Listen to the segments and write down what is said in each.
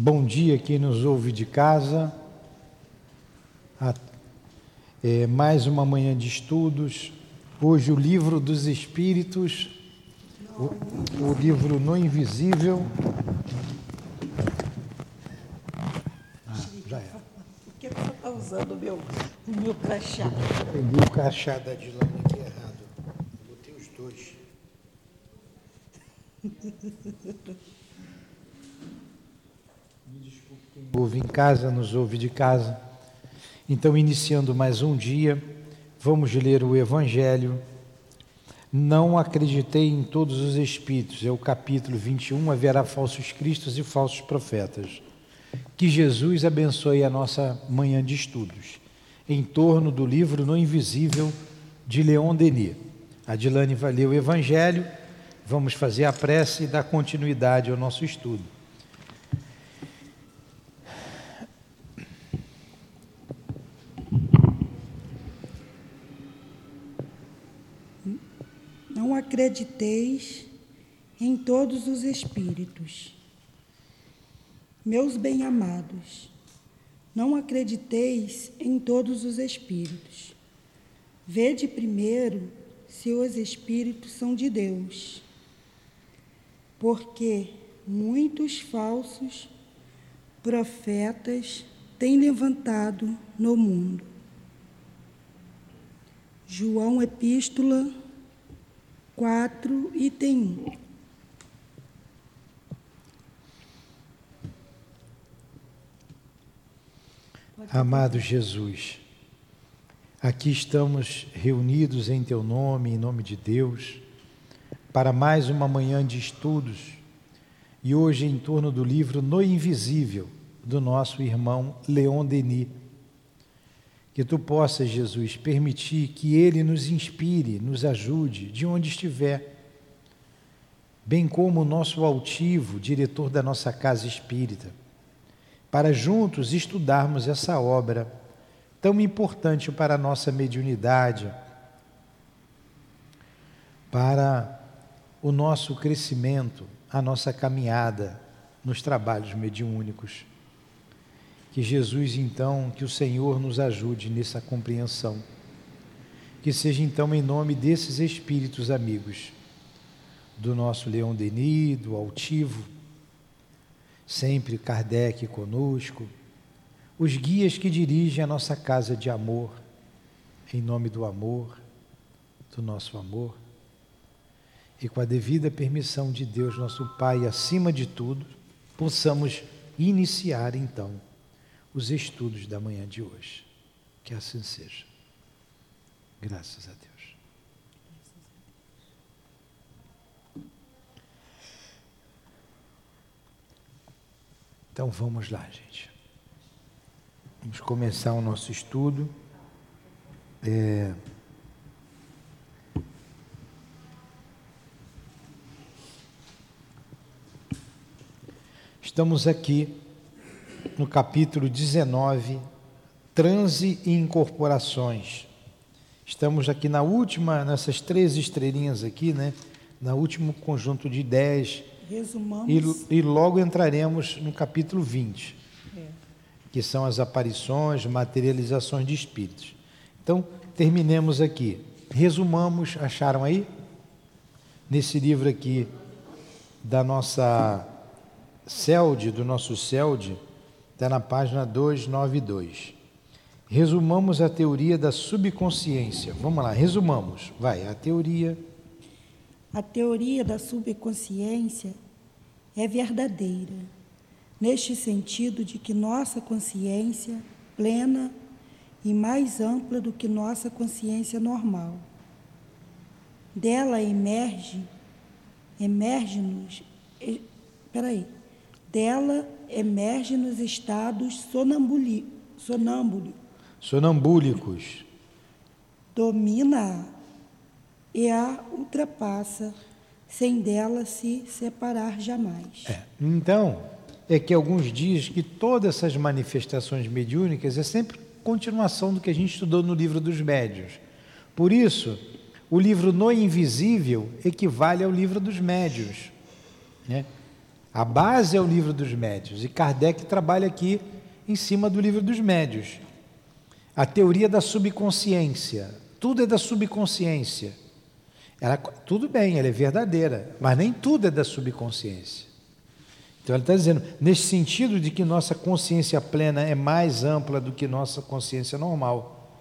Bom dia quem nos ouve de casa. É, mais uma manhã de estudos. Hoje o livro dos Espíritos, o, o livro No Invisível. Ah, já era. Por que você está usando o meu, o meu crachá? Peguei o crachá da Dilane aqui errado. Botei os dois. ouve em casa, nos ouve de casa. Então, iniciando mais um dia, vamos ler o Evangelho. Não acreditei em todos os espíritos, é o capítulo 21. Haverá falsos cristos e falsos profetas. Que Jesus abençoe a nossa manhã de estudos, em torno do livro No Invisível de Leon Denis. A Dilane vai ler o Evangelho, vamos fazer a prece e dar continuidade ao nosso estudo. Acrediteis em todos os espíritos. Meus bem-amados, não acrediteis em todos os espíritos. Vede primeiro se os espíritos são de Deus, porque muitos falsos profetas têm levantado no mundo. João Epístola 4, item 1. Amado Jesus, aqui estamos reunidos em Teu nome, em nome de Deus, para mais uma manhã de estudos e hoje em torno do livro No Invisível, do nosso irmão Leon Denis que tu possas, Jesus, permitir que Ele nos inspire, nos ajude, de onde estiver, bem como o nosso altivo, diretor da nossa casa espírita, para juntos estudarmos essa obra tão importante para a nossa mediunidade, para o nosso crescimento, a nossa caminhada nos trabalhos mediúnicos. Que Jesus, então, que o Senhor nos ajude nessa compreensão. Que seja, então, em nome desses espíritos amigos, do nosso Leão Denis, do Altivo, sempre Kardec conosco, os guias que dirigem a nossa casa de amor, em nome do amor, do nosso amor, e com a devida permissão de Deus, nosso Pai, acima de tudo, possamos iniciar então os estudos da manhã de hoje. Que assim seja. Graças a Deus. Então vamos lá, gente. Vamos começar o nosso estudo. É... Estamos aqui no capítulo 19, Transe e Incorporações. Estamos aqui na última, nessas três estrelinhas aqui, né? Na último conjunto de ideias. Resumamos. E, e logo entraremos no capítulo 20, é. que são as aparições, materializações de espíritos. Então, terminemos aqui. Resumamos, acharam aí? Nesse livro aqui da nossa CELD, do nosso CELD, Está na página 292. Resumamos a teoria da subconsciência. Vamos lá, resumamos. Vai, a teoria. A teoria da subconsciência é verdadeira, neste sentido de que nossa consciência plena e mais ampla do que nossa consciência normal. Dela emerge, emerge-nos, peraí, dela emerge nos estados sonambuli, sonâmbuli, sonambúlicos. Domina e a ultrapassa, sem dela se separar jamais. É. Então, é que alguns dias que todas essas manifestações mediúnicas é sempre continuação do que a gente estudou no livro dos médios. Por isso, o livro No Invisível equivale ao livro dos médios. Né? A base é o livro dos médios e Kardec trabalha aqui em cima do livro dos médios. A teoria da subconsciência. Tudo é da subconsciência. Ela, tudo bem, ela é verdadeira, mas nem tudo é da subconsciência. Então ele está dizendo, nesse sentido de que nossa consciência plena é mais ampla do que nossa consciência normal.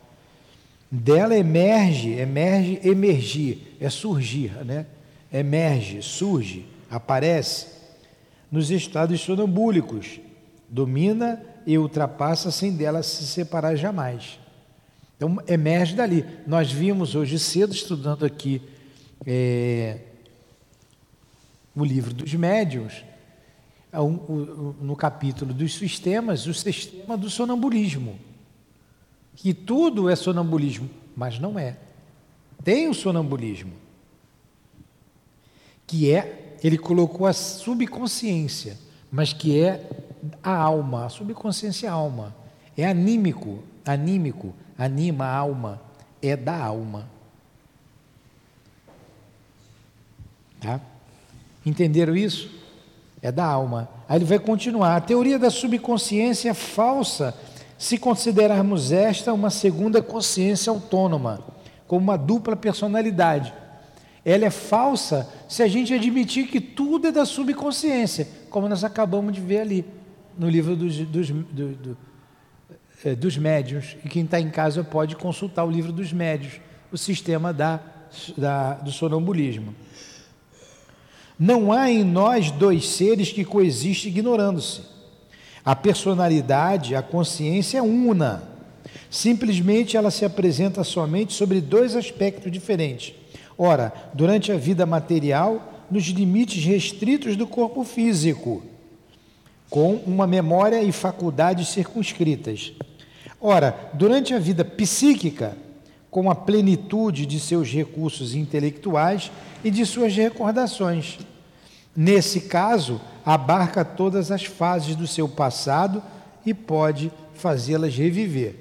Dela emerge, emerge, emergir, é surgir, né? Emerge, surge, aparece nos estados sonambúlicos, domina e ultrapassa sem dela se separar jamais. Então emerge dali. Nós vimos hoje cedo estudando aqui é, o livro dos médiuns, é no capítulo dos sistemas, o sistema do sonambulismo. Que tudo é sonambulismo, mas não é. Tem o sonambulismo, que é, ele colocou a subconsciência, mas que é a alma, a subconsciência é alma. É anímico, anímico, anima a alma, é da alma. Tá? Entenderam isso? É da alma. Aí ele vai continuar. A teoria da subconsciência é falsa se considerarmos esta uma segunda consciência autônoma, como uma dupla personalidade. Ela é falsa se a gente admitir que tudo é da subconsciência, como nós acabamos de ver ali no livro dos, dos, do, do, é, dos. E quem está em casa pode consultar o livro dos médios, o sistema da, da, do sonambulismo. Não há em nós dois seres que coexistem ignorando-se. A personalidade, a consciência é una. Simplesmente ela se apresenta somente sobre dois aspectos diferentes. Ora, durante a vida material, nos limites restritos do corpo físico, com uma memória e faculdades circunscritas. Ora, durante a vida psíquica, com a plenitude de seus recursos intelectuais e de suas recordações. Nesse caso, abarca todas as fases do seu passado e pode fazê-las reviver.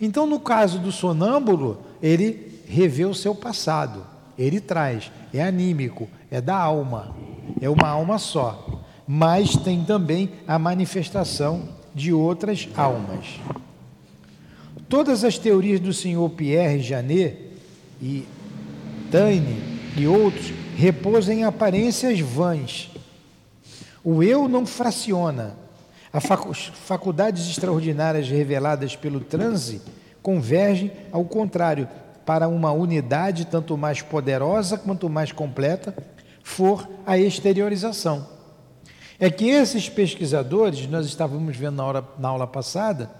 Então, no caso do sonâmbulo, ele revê o seu passado, ele traz, é anímico, é da alma, é uma alma só, mas tem também a manifestação de outras almas. Todas as teorias do senhor Pierre Janet e Taine e outros repousam em aparências vãs. O eu não fraciona. As faculdades extraordinárias reveladas pelo transe convergem ao contrário, para uma unidade tanto mais poderosa quanto mais completa for a exteriorização. É que esses pesquisadores, nós estávamos vendo na, hora, na aula passada,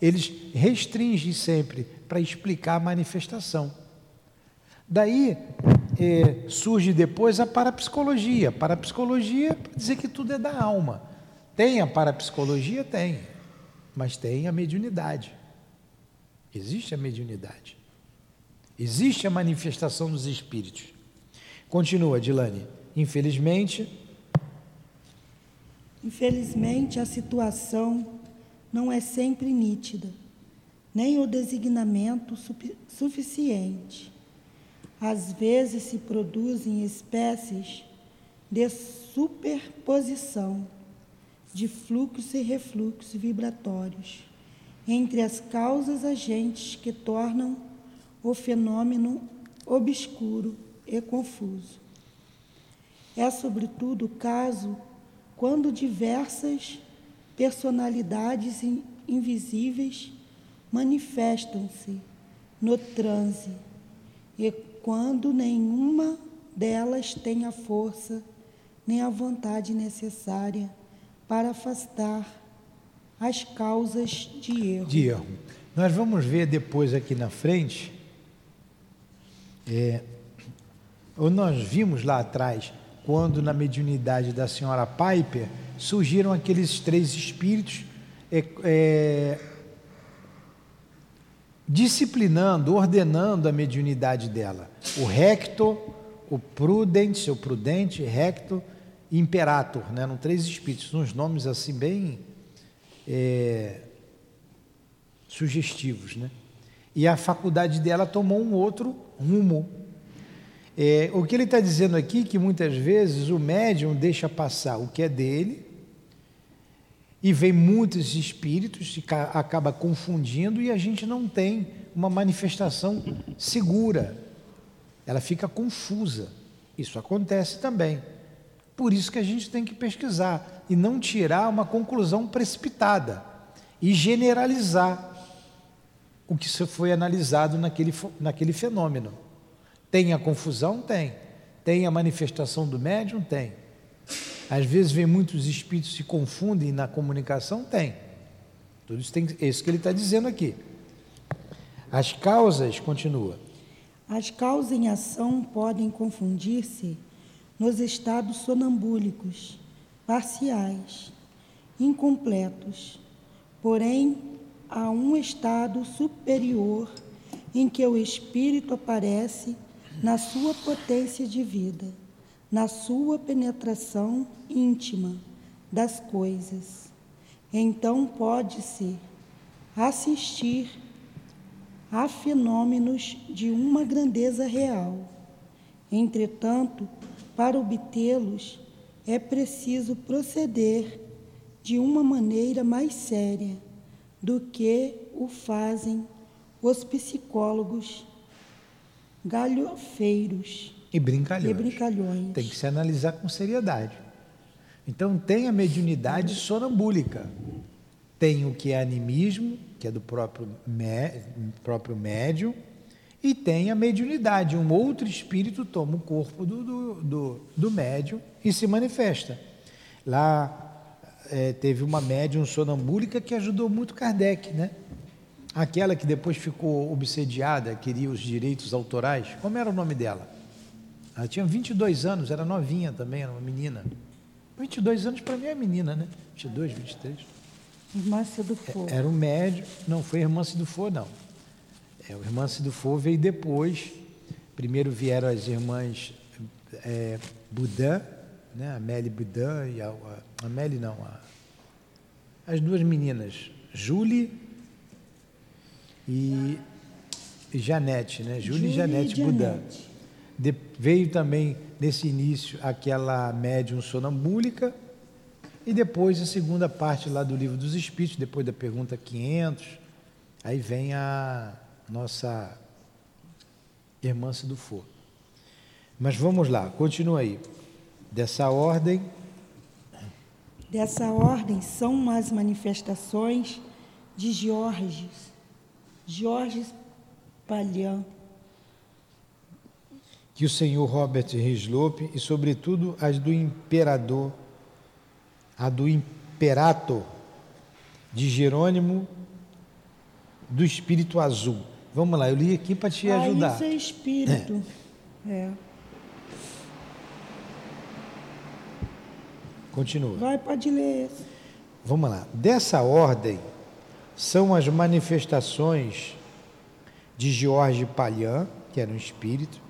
eles restringem sempre para explicar a manifestação. Daí é, surge depois a parapsicologia. Parapsicologia para dizer que tudo é da alma. Tem a parapsicologia? Tem. Mas tem a mediunidade. Existe a mediunidade. Existe a manifestação dos espíritos. Continua, Dilane. Infelizmente. Infelizmente, a situação não é sempre nítida, nem o designamento suficiente. Às vezes se produzem espécies de superposição de fluxos e refluxos vibratórios entre as causas agentes que tornam o fenômeno obscuro e confuso. É, sobretudo, o caso quando diversas personalidades invisíveis manifestam-se no transe e quando nenhuma delas tem a força nem a vontade necessária para afastar as causas de erro. De erro. Nós vamos ver depois aqui na frente, é, nós vimos lá atrás, quando na mediunidade da senhora Piper surgiram aqueles três espíritos é, é, disciplinando, ordenando a mediunidade dela. O recto, o prudente, o prudente, recto imperator, né? eram três espíritos, uns nomes assim bem é, sugestivos. Né? E a faculdade dela tomou um outro rumo. É, o que ele está dizendo aqui que muitas vezes o médium deixa passar o que é dele e vem muitos espíritos e acaba confundindo e a gente não tem uma manifestação segura. Ela fica confusa. Isso acontece também. Por isso que a gente tem que pesquisar e não tirar uma conclusão precipitada e generalizar o que foi analisado naquele, naquele fenômeno. Tem a confusão? Tem. Tem a manifestação do médium? Tem. Às vezes vem muitos espíritos se confundem na comunicação? Tem. Tudo isso tem é isso que ele está dizendo aqui. As causas, continua. As causas em ação podem confundir-se nos estados sonambúlicos, parciais, incompletos. Porém, há um estado superior em que o espírito aparece na sua potência de vida, na sua penetração íntima das coisas. Então pode-se assistir a fenômenos de uma grandeza real. Entretanto, para obtê-los, é preciso proceder de uma maneira mais séria do que o fazem os psicólogos galhofeiros e brincalhões. e brincalhões. Tem que se analisar com seriedade. Então, tem a mediunidade sonambúlica, tem o que é animismo, que é do próprio, mé, próprio médium, e tem a mediunidade. Um outro espírito toma o corpo do, do, do, do médium e se manifesta. Lá é, teve uma médium sonambúlica que ajudou muito Kardec, né? Aquela que depois ficou obsediada, queria os direitos autorais. Como era o nome dela? Ela tinha 22 anos, era novinha também, era uma menina. 22 anos para mim é menina, né? 22, 23. Irmã Cidufo. É, era um médium, não foi irmã Cidufo, não. É, o irmã Cidufo veio depois. Primeiro vieram as irmãs é, Budan, né? a Meli Budan e a, a, a Meli não, a, as duas meninas, Julie e, Janete, né? Julie, e Janete Budan. De, veio também nesse início aquela médium sonambúlica e depois a segunda parte lá do livro dos Espíritos, depois da pergunta 500, aí vem a nossa irmã do For. Mas vamos lá, continua aí. Dessa ordem. Dessa ordem são as manifestações de Georges, Georges Palhan, que o senhor Robert Rislope e, sobretudo, as do imperador, a do imperator de Jerônimo do Espírito Azul. Vamos lá, eu li aqui para te ah, ajudar. Isso é espírito. É. é. Continua. Vai, pode ler. Vamos lá. Dessa ordem são as manifestações de George Palhan, que era um espírito,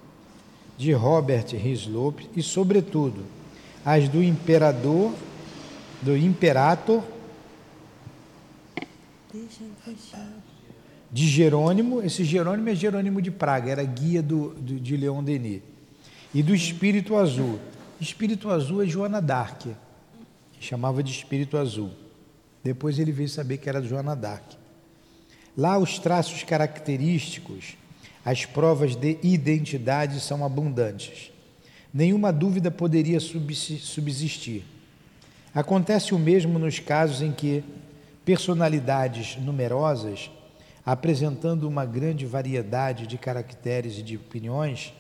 de Robert Hislop e, sobretudo, as do imperador, do imperator de Jerônimo. Esse Jerônimo é Jerônimo de Praga, era guia do, do, de Leon Denis. E do Espírito Azul. Espírito Azul é Joana d'Arc, chamava de Espírito Azul. Depois ele veio saber que era Joana d'Arc. Lá os traços característicos as provas de identidade são abundantes. Nenhuma dúvida poderia subsistir. Acontece o mesmo nos casos em que personalidades numerosas, apresentando uma grande variedade de caracteres e de opiniões,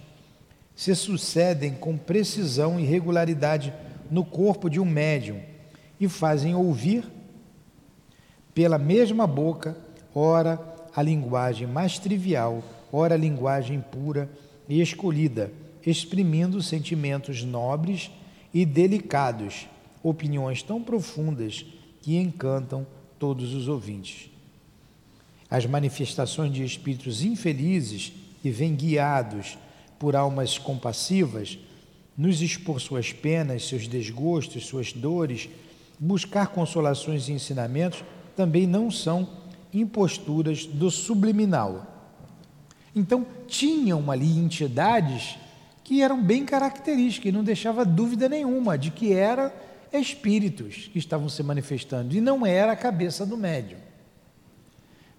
se sucedem com precisão e regularidade no corpo de um médium e fazem ouvir pela mesma boca, ora a linguagem mais trivial ora linguagem pura e escolhida, exprimindo sentimentos nobres e delicados, opiniões tão profundas que encantam todos os ouvintes. As manifestações de espíritos infelizes que vêm guiados por almas compassivas, nos expor suas penas, seus desgostos, suas dores, buscar consolações e ensinamentos, também não são imposturas do subliminal então, tinham ali entidades que eram bem características e não deixava dúvida nenhuma de que eram espíritos que estavam se manifestando e não era a cabeça do médium.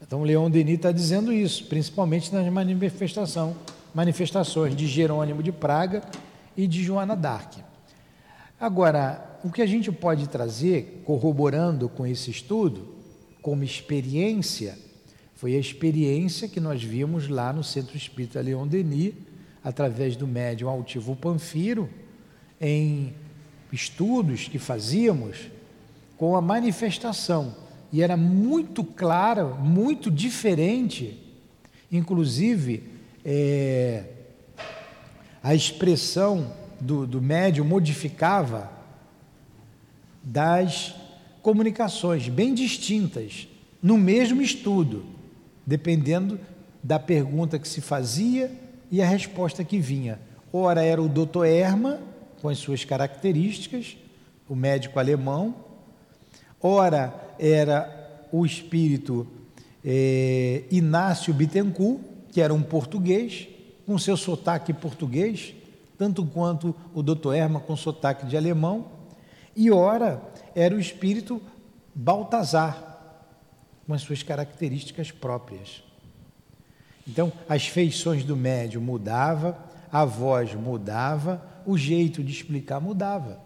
Então, Leon Denis está dizendo isso, principalmente nas manifestação, manifestações de Jerônimo de Praga e de Joana d'Arc. Agora, o que a gente pode trazer, corroborando com esse estudo, como experiência, foi a experiência que nós vimos lá no Centro Espírita Leon Denis, através do médium altivo Panfiro, em estudos que fazíamos com a manifestação. E era muito clara, muito diferente, inclusive é, a expressão do, do médium modificava das comunicações bem distintas no mesmo estudo, dependendo da pergunta que se fazia e a resposta que vinha. Ora era o Dr. Erma, com as suas características, o médico alemão, ora era o espírito é, Inácio Bittencourt, que era um português, com seu sotaque português, tanto quanto o Dr. Erma com sotaque de alemão, e ora era o espírito Baltazar, com as suas características próprias. Então, as feições do médium mudava, a voz mudava, o jeito de explicar mudava.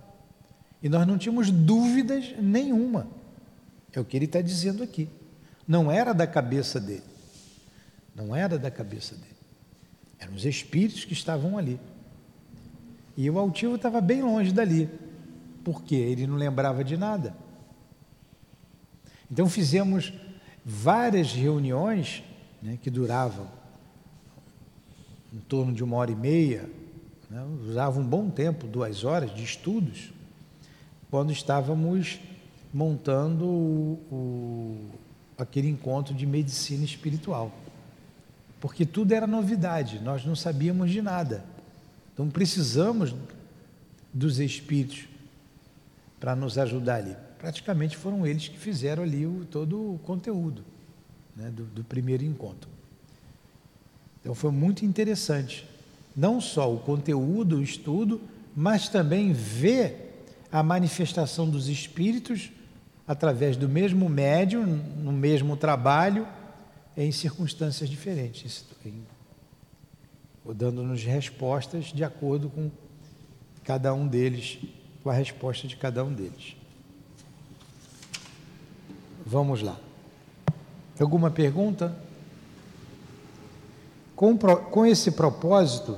E nós não tínhamos dúvidas nenhuma. É o que ele está dizendo aqui. Não era da cabeça dele. Não era da cabeça dele. Eram os espíritos que estavam ali. E o altivo estava bem longe dali. Porque ele não lembrava de nada. Então fizemos várias reuniões né, que duravam em torno de uma hora e meia, né, usava um bom tempo, duas horas de estudos, quando estávamos montando o, o, aquele encontro de medicina espiritual. Porque tudo era novidade, nós não sabíamos de nada. Então precisamos dos espíritos para nos ajudar ali. Praticamente foram eles que fizeram ali o, todo o conteúdo né, do, do primeiro encontro. Então foi muito interessante, não só o conteúdo, o estudo, mas também ver a manifestação dos espíritos através do mesmo médium, no mesmo trabalho, em circunstâncias diferentes, dando-nos respostas de acordo com cada um deles, com a resposta de cada um deles. Vamos lá. Alguma pergunta? Com, com esse propósito,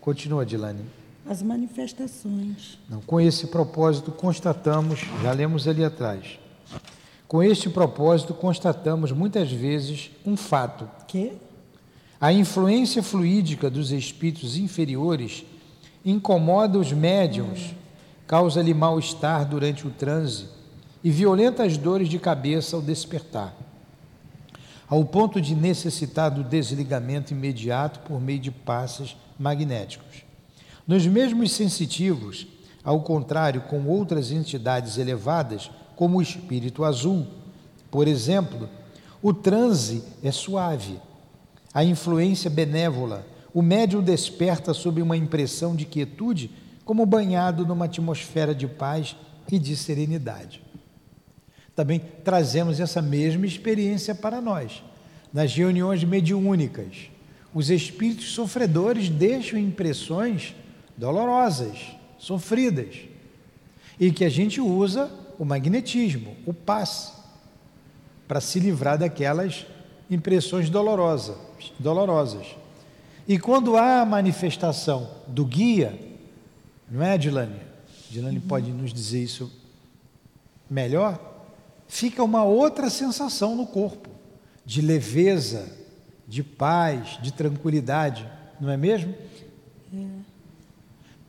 continua, Dilane. As manifestações. Não, com esse propósito, constatamos, já lemos ali atrás. Com este propósito, constatamos muitas vezes um fato. Que? A influência fluídica dos espíritos inferiores incomoda os médiums, causa-lhe mal-estar durante o transe e violentas dores de cabeça ao despertar ao ponto de necessitar do desligamento imediato por meio de passes magnéticos. Nos mesmos sensitivos, ao contrário, com outras entidades elevadas, como o espírito azul, por exemplo, o transe é suave, a influência benévola, o médium desperta sob uma impressão de quietude, como banhado numa atmosfera de paz e de serenidade. Também trazemos essa mesma experiência para nós. Nas reuniões mediúnicas, os espíritos sofredores deixam impressões dolorosas, sofridas, e que a gente usa o magnetismo, o passe, para se livrar daquelas impressões dolorosas, dolorosas. E quando há a manifestação do guia, não é, Dilane? Dilane pode nos dizer isso melhor? fica uma outra sensação no corpo, de leveza, de paz, de tranquilidade, não é mesmo? É.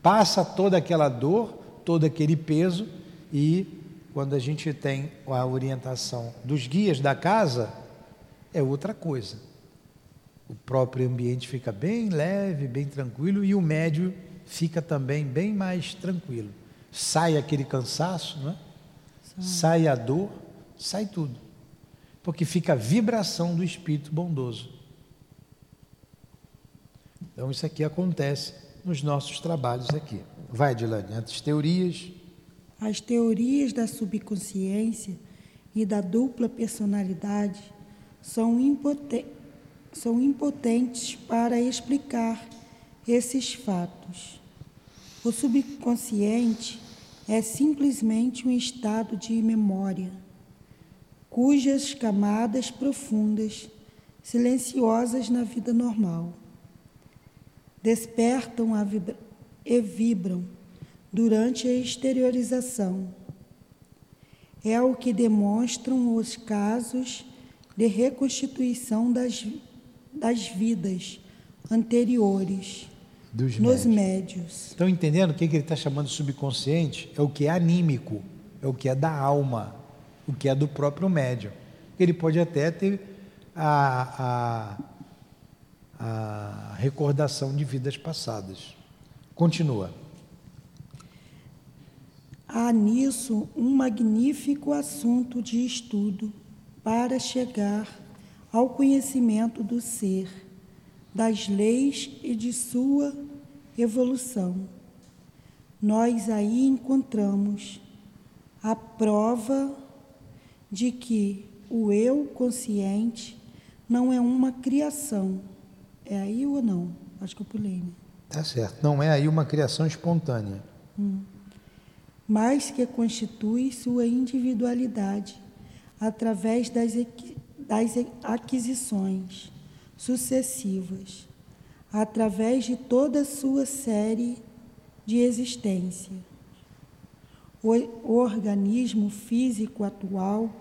Passa toda aquela dor, todo aquele peso e quando a gente tem a orientação dos guias da casa, é outra coisa. O próprio ambiente fica bem leve, bem tranquilo e o médio fica também bem mais tranquilo. Sai aquele cansaço, não é? sai a dor sai tudo. Porque fica a vibração do Espírito bondoso. Então isso aqui acontece nos nossos trabalhos aqui. Vai, Dilane, as teorias. As teorias da subconsciência e da dupla personalidade são, impoten são impotentes para explicar esses fatos. O subconsciente é simplesmente um estado de memória, cujas camadas profundas, silenciosas na vida normal, despertam vibra e vibram durante a exteriorização. É o que demonstram os casos de reconstituição das, das vidas anteriores Dos nos médios. médios. Estão entendendo o que, que ele está chamando de subconsciente? É o que é anímico, é o que é da alma, o que é do próprio médium. Ele pode até ter a, a, a recordação de vidas passadas. Continua. Há nisso um magnífico assunto de estudo para chegar ao conhecimento do ser, das leis e de sua evolução. Nós aí encontramos a prova de que o eu consciente não é uma criação. É aí ou não? Acho que eu pulei, né? Tá certo. Não é aí uma criação espontânea. Mas que constitui sua individualidade através das, das aquisições sucessivas, através de toda a sua série de existência. O, organismo físico atual,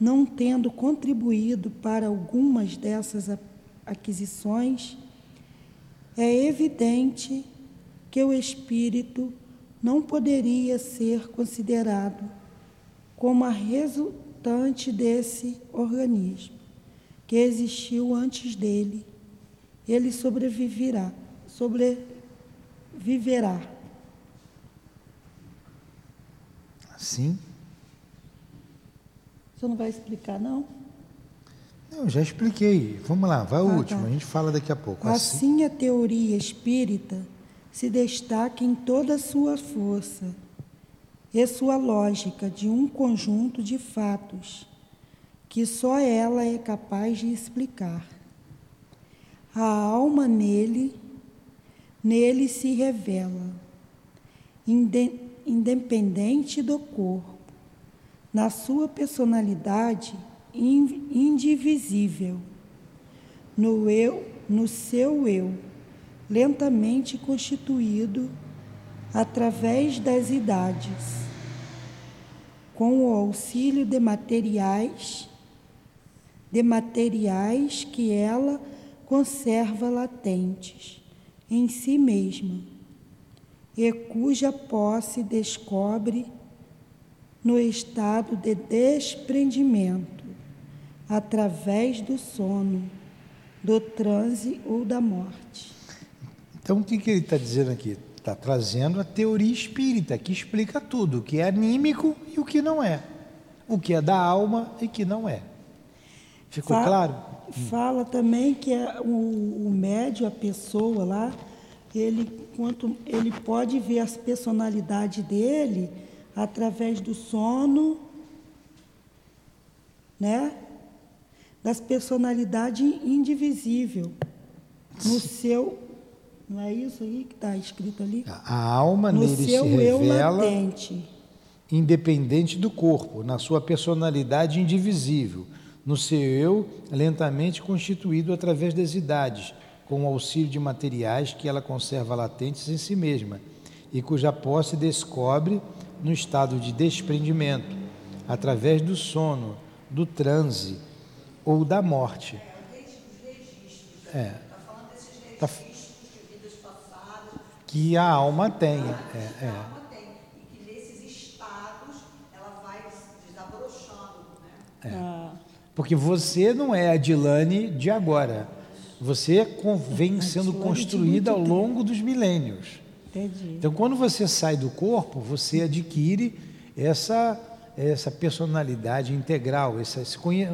não tendo contribuído para algumas dessas aquisições, é evidente que o espírito não poderia ser considerado como a resultante desse organismo que existiu antes dele. Ele sobreviverá, sobreviverá. Assim? Você não vai explicar, não? Eu já expliquei. Vamos lá, vai o Ah, último. tá. A gente fala daqui a pouco. Assim. Assim, a teoria espírita se destaca em toda a sua força e sua lógica de um conjunto de fatos que só ela é capaz de explicar. A alma nele, nele se revela, inde- independente do corpo, na sua personalidade in- indivisível no eu, no seu eu, lentamente constituído através das idades, com o auxílio de materiais, de materiais que ela conserva latentes em si mesma e cuja posse descobre no estado de desprendimento, através do sono, do transe ou da morte. Então, o que, que ele está dizendo aqui? Está trazendo a teoria espírita, que explica tudo, o que é anímico e o que não é. O que é da alma e o que não é. Ficou Fa- claro? Fala também que é o, o médio, a pessoa lá, ele, quanto, ele pode ver as personalidades dele através do sono, né? Das personalidades indivisível. No seu. Não é isso aí que está escrito ali? A alma No nele se seu eu revela independente do corpo, na sua personalidade indivisível, no seu eu lentamente constituído através das idades, com o auxílio de materiais que ela conserva latentes em si mesma e cuja posse descobre no estado de desprendimento, através do sono, do transe ou da morte. É. Tá f- que a alma tenha. É, é. alma tem. E que nesses estados ela vai desabrochando, né? Ah, Porque você não é a Dilane de agora. Você vem sendo construída ao longo dos milênios. entendi. Então, quando você sai do corpo, você adquire essa, essa personalidade integral. Essa, esse conhe...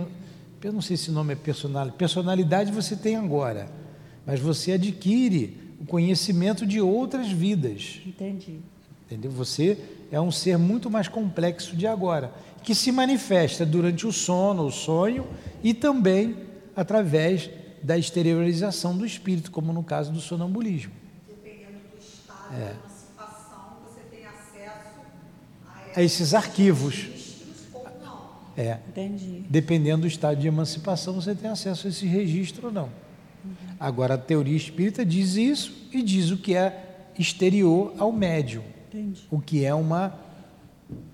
Eu não sei se o nome é personalidade. Personalidade você tem agora, mas você adquire o conhecimento de outras vidas. Entendi. Entendeu? Você é um ser muito mais complexo de agora, que se manifesta durante o sono, o sonho e também através da exteriorização do espírito, como no caso do sonambulismo. Dependendo do estado É. de emancipação, você tem acesso A esses arquivos. É. Entendi. Dependendo do estado de emancipação, você tem acesso a esse registro ou não. Agora, a teoria espírita diz isso e diz o que é exterior ao médium, Entendi. o que é uma,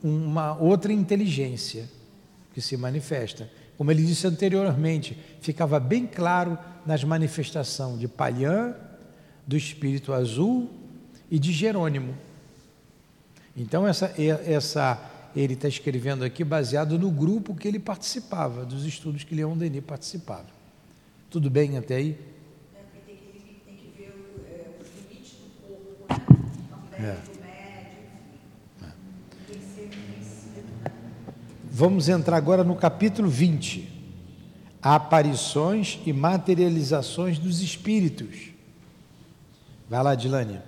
uma outra inteligência que se manifesta. Como ele disse anteriormente, ficava bem claro nas manifestações de Palhã, do Espírito Azul e de Jerônimo. Então, essa, essa, ele está escrevendo aqui baseado no grupo que ele participava, dos estudos que Leon Denis participava. Tudo bem até aí? É, porque tem que, limi- tem que ver o, é, os limites do corpo, né? Também É. do médio, enfim. Tem que ser conhecido, né? Vamos entrar agora no capítulo 20. Aparições e materializações dos espíritos. Vai lá, Dilane.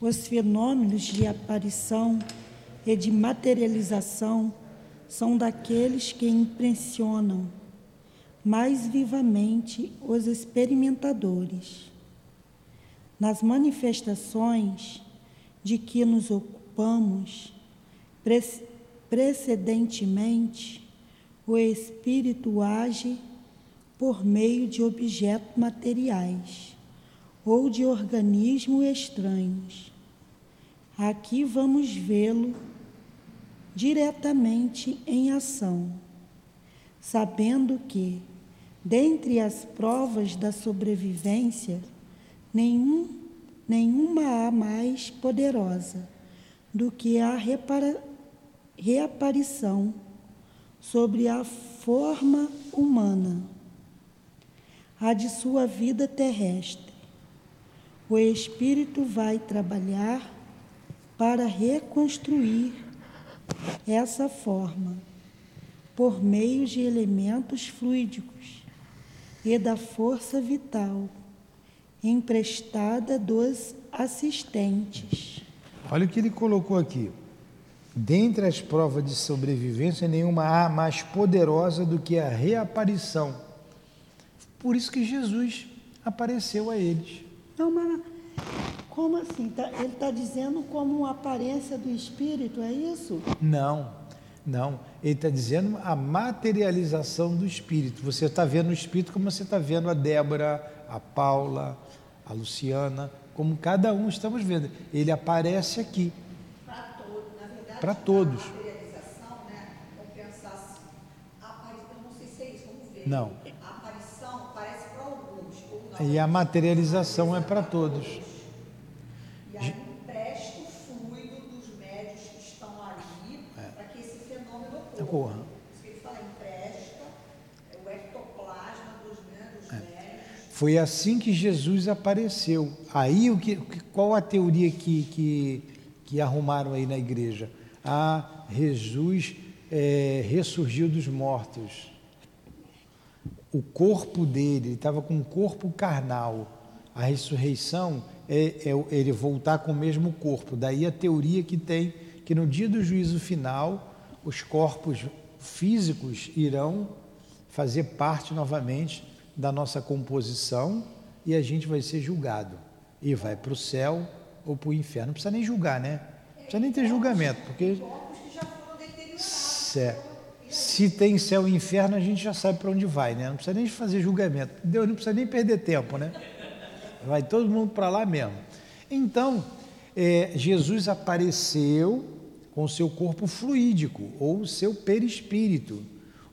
Os fenômenos de aparição e de materialização são daqueles que impressionam mais vivamente os experimentadores. Nas manifestações de que nos ocupamos, pre- precedentemente, o espírito age por meio de objetos materiais ou de organismos estranhos. Aqui vamos vê-lo diretamente em ação, sabendo que, dentre as provas da sobrevivência, nenhum, nenhuma há mais poderosa do que a repara- reaparição sobre a forma humana, a de sua vida terrestre. O espírito vai trabalhar para reconstruir essa forma por meio de elementos fluídicos e da força vital emprestada dos assistentes. Olha o que ele colocou aqui. Dentre as provas de sobrevivência, nenhuma há mais poderosa do que a reaparição. Por isso que Jesus apareceu a eles. Não, mas como assim? Tá- ele está dizendo como uma aparência do espírito, é isso? Não, não. Ele está dizendo a materialização do espírito. Você está vendo o espírito como você está vendo a Débora, a Paula, a Luciana, como cada um estamos vendo. Ele aparece aqui Para todos, na verdade, para todos. a materialização, né? Vamos pensar assim, não sei se é isso, vamos ver. Não. A aparição parece para alguns. E a materialização é para todos. E aí empresta o fluido dos médios que estão ali para que esse fenômeno ocorra. Ocorra. Por isso que ele fala, empresta é o ectoplasma dos, né, dos médios. Foi assim que Jesus apareceu. Aí o que, o que- qual a teoria que, que, que arrumaram aí na igreja? Ah, Jesus é, ressurgiu dos mortos. O corpo dele, ele estava com um corpo carnal. A ressurreição é, é ele voltar com o mesmo corpo. Daí a teoria que tem que no dia do juízo final os corpos físicos irão fazer parte novamente da nossa composição e a gente vai ser julgado. E vai para o céu ou para o inferno. Não precisa nem julgar, né? Não precisa nem ter julgamento, porque se, se tem céu e inferno, a gente já sabe para onde vai, né? Não precisa nem fazer julgamento. Deus não precisa nem perder tempo, né? Vai todo mundo para lá mesmo. Então, é, Jesus apareceu com seu corpo fluídico, ou seu perispírito,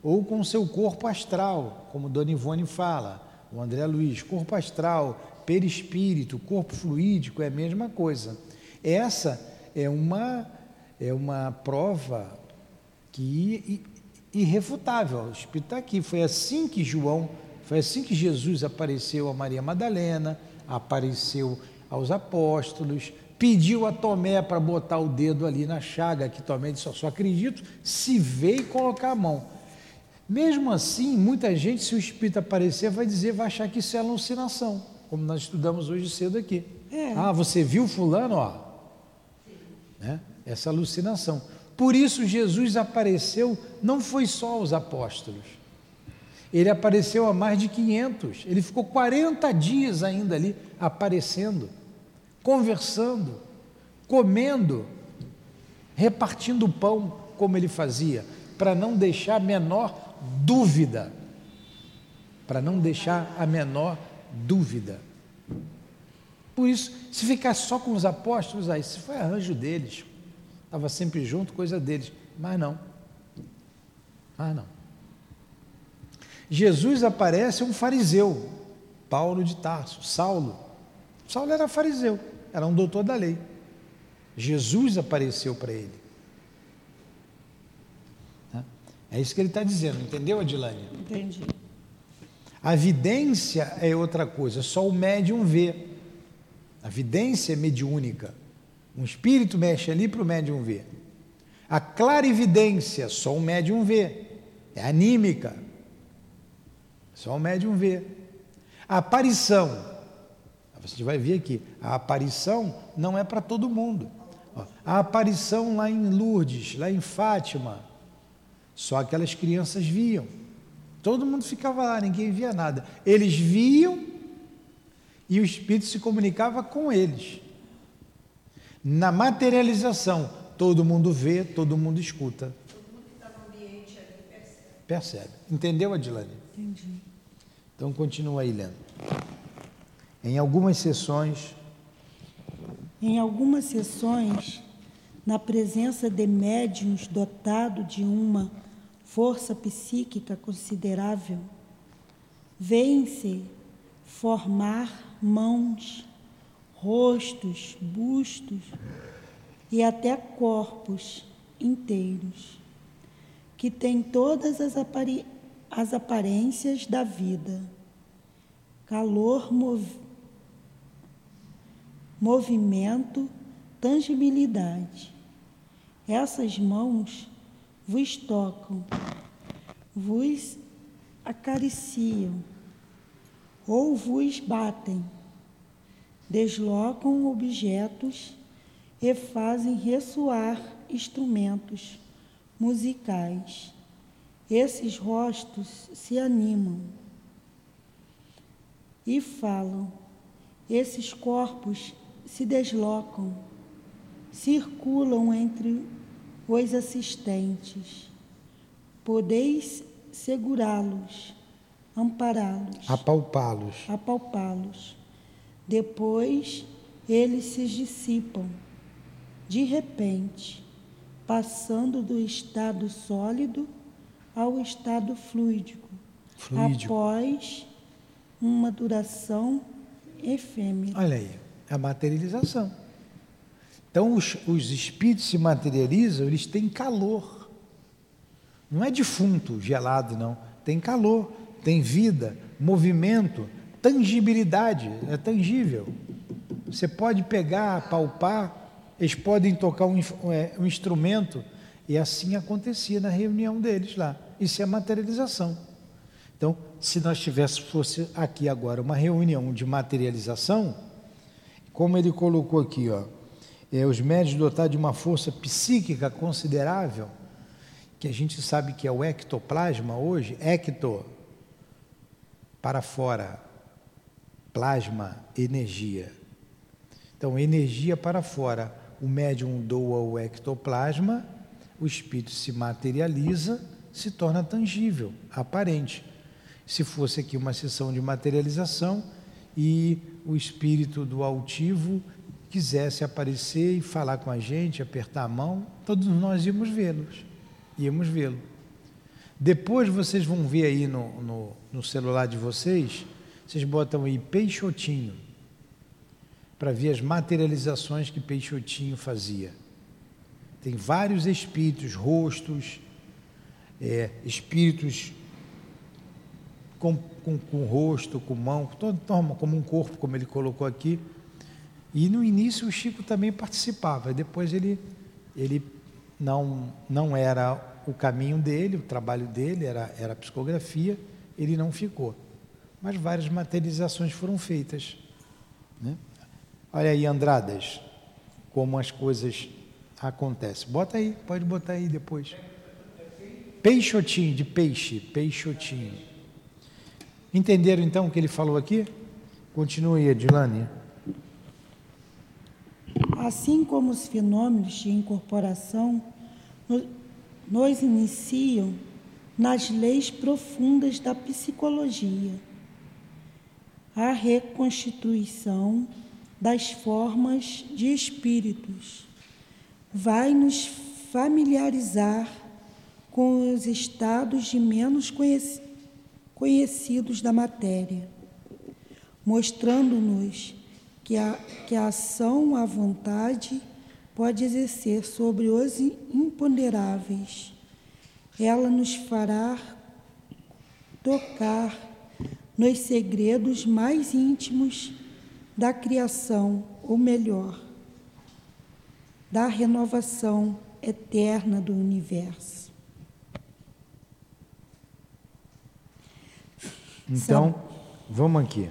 ou com seu corpo astral, como Dona Ivone fala, o André Luiz, corpo astral, perispírito, corpo fluídico, é a mesma coisa. Essa é uma, é uma prova que irrefutável. Está aqui. Foi assim que João, foi assim que Jesus apareceu a Maria Madalena, apareceu aos apóstolos, pediu a Tomé para botar o dedo ali na chaga, que Tomé disse, só acredito se ver e colocar a mão. Mesmo assim, muita gente, se o Espírito aparecer, vai dizer, vai achar que isso é alucinação. como nós estudamos hoje cedo aqui. É. Ah, você viu fulano, ó. Né? Essa alucinação. Por isso Jesus apareceu, não foi só aos apóstolos. Ele apareceu a mais de 500. Ele ficou 40 dias ainda ali aparecendo, conversando, comendo, repartindo o pão como ele fazia, para não deixar a menor dúvida. Para não deixar a menor dúvida. Por isso, se ficar só com os apóstolos, aí se foi arranjo deles, estava sempre junto, coisa deles. Mas não. Mas não. Jesus aparece um fariseu, Paulo de Tarso, Saulo. Saulo era fariseu, era um doutor da lei. Jesus apareceu para ele. É isso que ele está dizendo, entendeu, Adilane? Entendi. A vidência é outra coisa, só o médium vê. A vidência é mediúnica. Um espírito mexe ali para o médium ver. A clarividência, só o médium vê. É anímica. Só o médium vê. A aparição, você vai ver aqui, a aparição não é para todo mundo. A aparição lá em Lourdes, lá em Fátima, só aquelas crianças viam. Todo mundo ficava lá, ninguém via nada. Eles viam e o Espírito se comunicava com eles. Na materialização, todo mundo vê, todo mundo escuta. Todo mundo que está no ambiente ali percebe. Percebe. Entendeu, Adilane? Entendi. Então continua aí lendo. Em algumas sessões, Em algumas sessões, na presença de médiums dotados de uma força psíquica considerável, vêm-se formar mãos, rostos, bustos e até corpos inteiros, que têm todas as, apari as aparências da vida, calor, mov movimento, tangibilidade. Essas mãos vos tocam, vos acariciam ou vos batem, deslocam objetos e fazem ressoar instrumentos musicais. Esses rostos se animam e falam. Esses corpos se deslocam, circulam entre os assistentes. Podeis segurá-los, ampará-los, apalpá-los. apalpá-los. Depois eles se dissipam, de repente, passando do estado sólido ao estado fluídico, Fluídico. após uma duração efêmera. Olha aí, a materialização. Então, os, os espíritos se materializam, eles têm calor. Não é defunto, gelado, não. Tem calor, tem vida, movimento, tangibilidade, é tangível. Você pode pegar, palpar, eles podem tocar um, é, um instrumento, e assim acontecia na reunião deles lá. Isso é materialização. Então, se nós tivéssemos fosse aqui agora uma reunião de materialização, como ele colocou aqui, ó, é, os médios dotados de uma força psíquica considerável, que a gente sabe que é o ectoplasma hoje, ecto, para fora, plasma, energia. Então, energia para fora, o médium doa o ectoplasma, o espírito se materializa, se torna tangível, aparente. Se fosse aqui uma sessão de materialização e o espírito do altivo quisesse aparecer e falar com a gente, apertar a mão, todos nós íamos vê-los, íamos vê-lo. Depois vocês vão ver aí no, no, no celular de vocês, vocês botam aí Peixotinho, para ver as materializações que Peixotinho fazia. Tem vários espíritos, rostos, é, espíritos com, com, com rosto, com mão, todo, como um corpo, como ele colocou aqui. E no início o Chico também participava, depois ele, ele não, não era o caminho dele, o trabalho dele era, era a psicografia, ele não ficou. mas várias materializações foram feitas. Né? Olha aí, Andradas, como as coisas acontecem. Bota aí, pode botar aí depois. Peixotinho, de peixe, peixotinho. Entenderam então o que ele falou aqui? Continue, Edilane. Assim como os fenômenos de incorporação nos iniciam nas leis profundas da psicologia, a reconstituição das formas de espíritos vai nos familiarizar com os estados de menos conhecidos da matéria, mostrando-nos que a, que a ação à vontade pode exercer sobre os imponderáveis. Ela nos fará tocar nos segredos mais íntimos da criação, ou melhor, da renovação eterna do universo. Então, vamos aqui.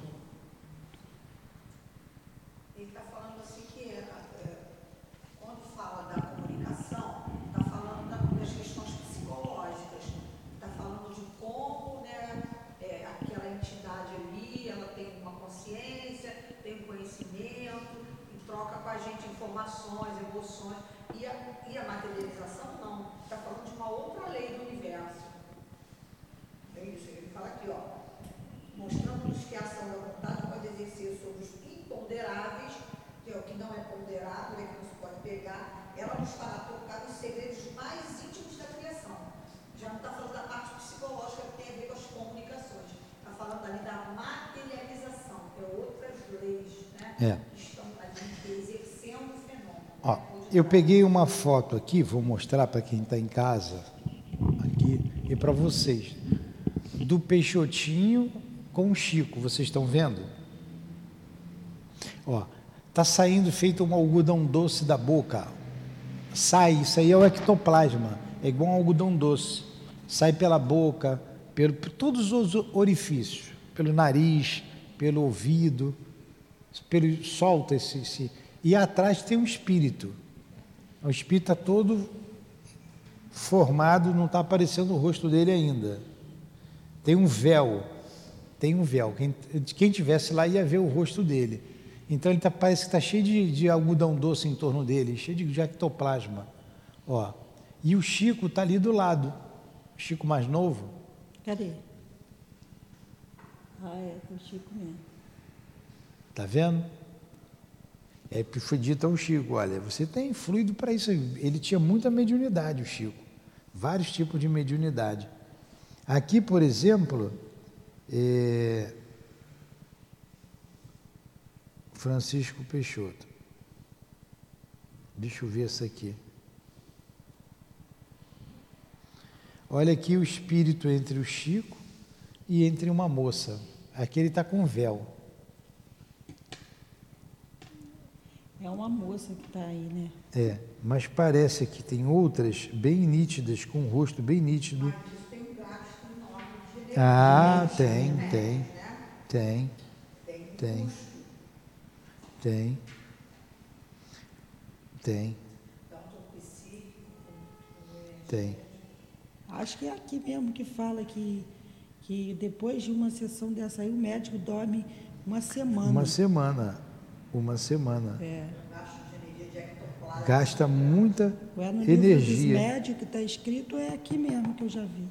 É. Ó, eu peguei uma foto aqui, vou mostrar para quem está em casa, aqui, e para vocês, do Peixotinho com o Chico, vocês estão vendo? Ó, tá saindo feito um algodão doce da boca. Sai, isso aí é o ectoplasma, é igual um algodão doce. Sai pela boca, pelo, por todos os orifícios, pelo nariz, pelo ouvido, pelo, solta esse, esse. E atrás tem um espírito. O espírito está todo formado, não está aparecendo o rosto dele ainda. Tem um véu. Tem um véu. Quem, quem tivesse lá ia ver o rosto dele. Então ele tá, parece que está cheio de, de, algodão doce em torno dele, cheio de ectoplasma. Ó. E o Chico está ali do lado. O Chico mais novo. Cadê? Ah, é, o Chico mesmo. Está vendo? É foi dito ao Chico, olha, você tem fluido para isso. Ele tinha muita mediunidade, o Chico. Vários tipos de mediunidade. Aqui, por exemplo, é... Francisco Peixoto. Deixa eu ver essa aqui. Olha aqui o espírito entre o Chico e entre uma moça. Aqui ele está com véu. É uma moça que está aí, né? É, mas parece que tem outras bem nítidas, com o rosto bem nítido. Ah, tem, tem, tem, tem, tem, tem, tem. Acho que é aqui mesmo que fala que, que depois de uma sessão dessa aí, o médico dorme uma semana. Uma semana uma semana. É. Gasta muita Ué, no energia. Médio que está escrito é aqui mesmo que eu já vi.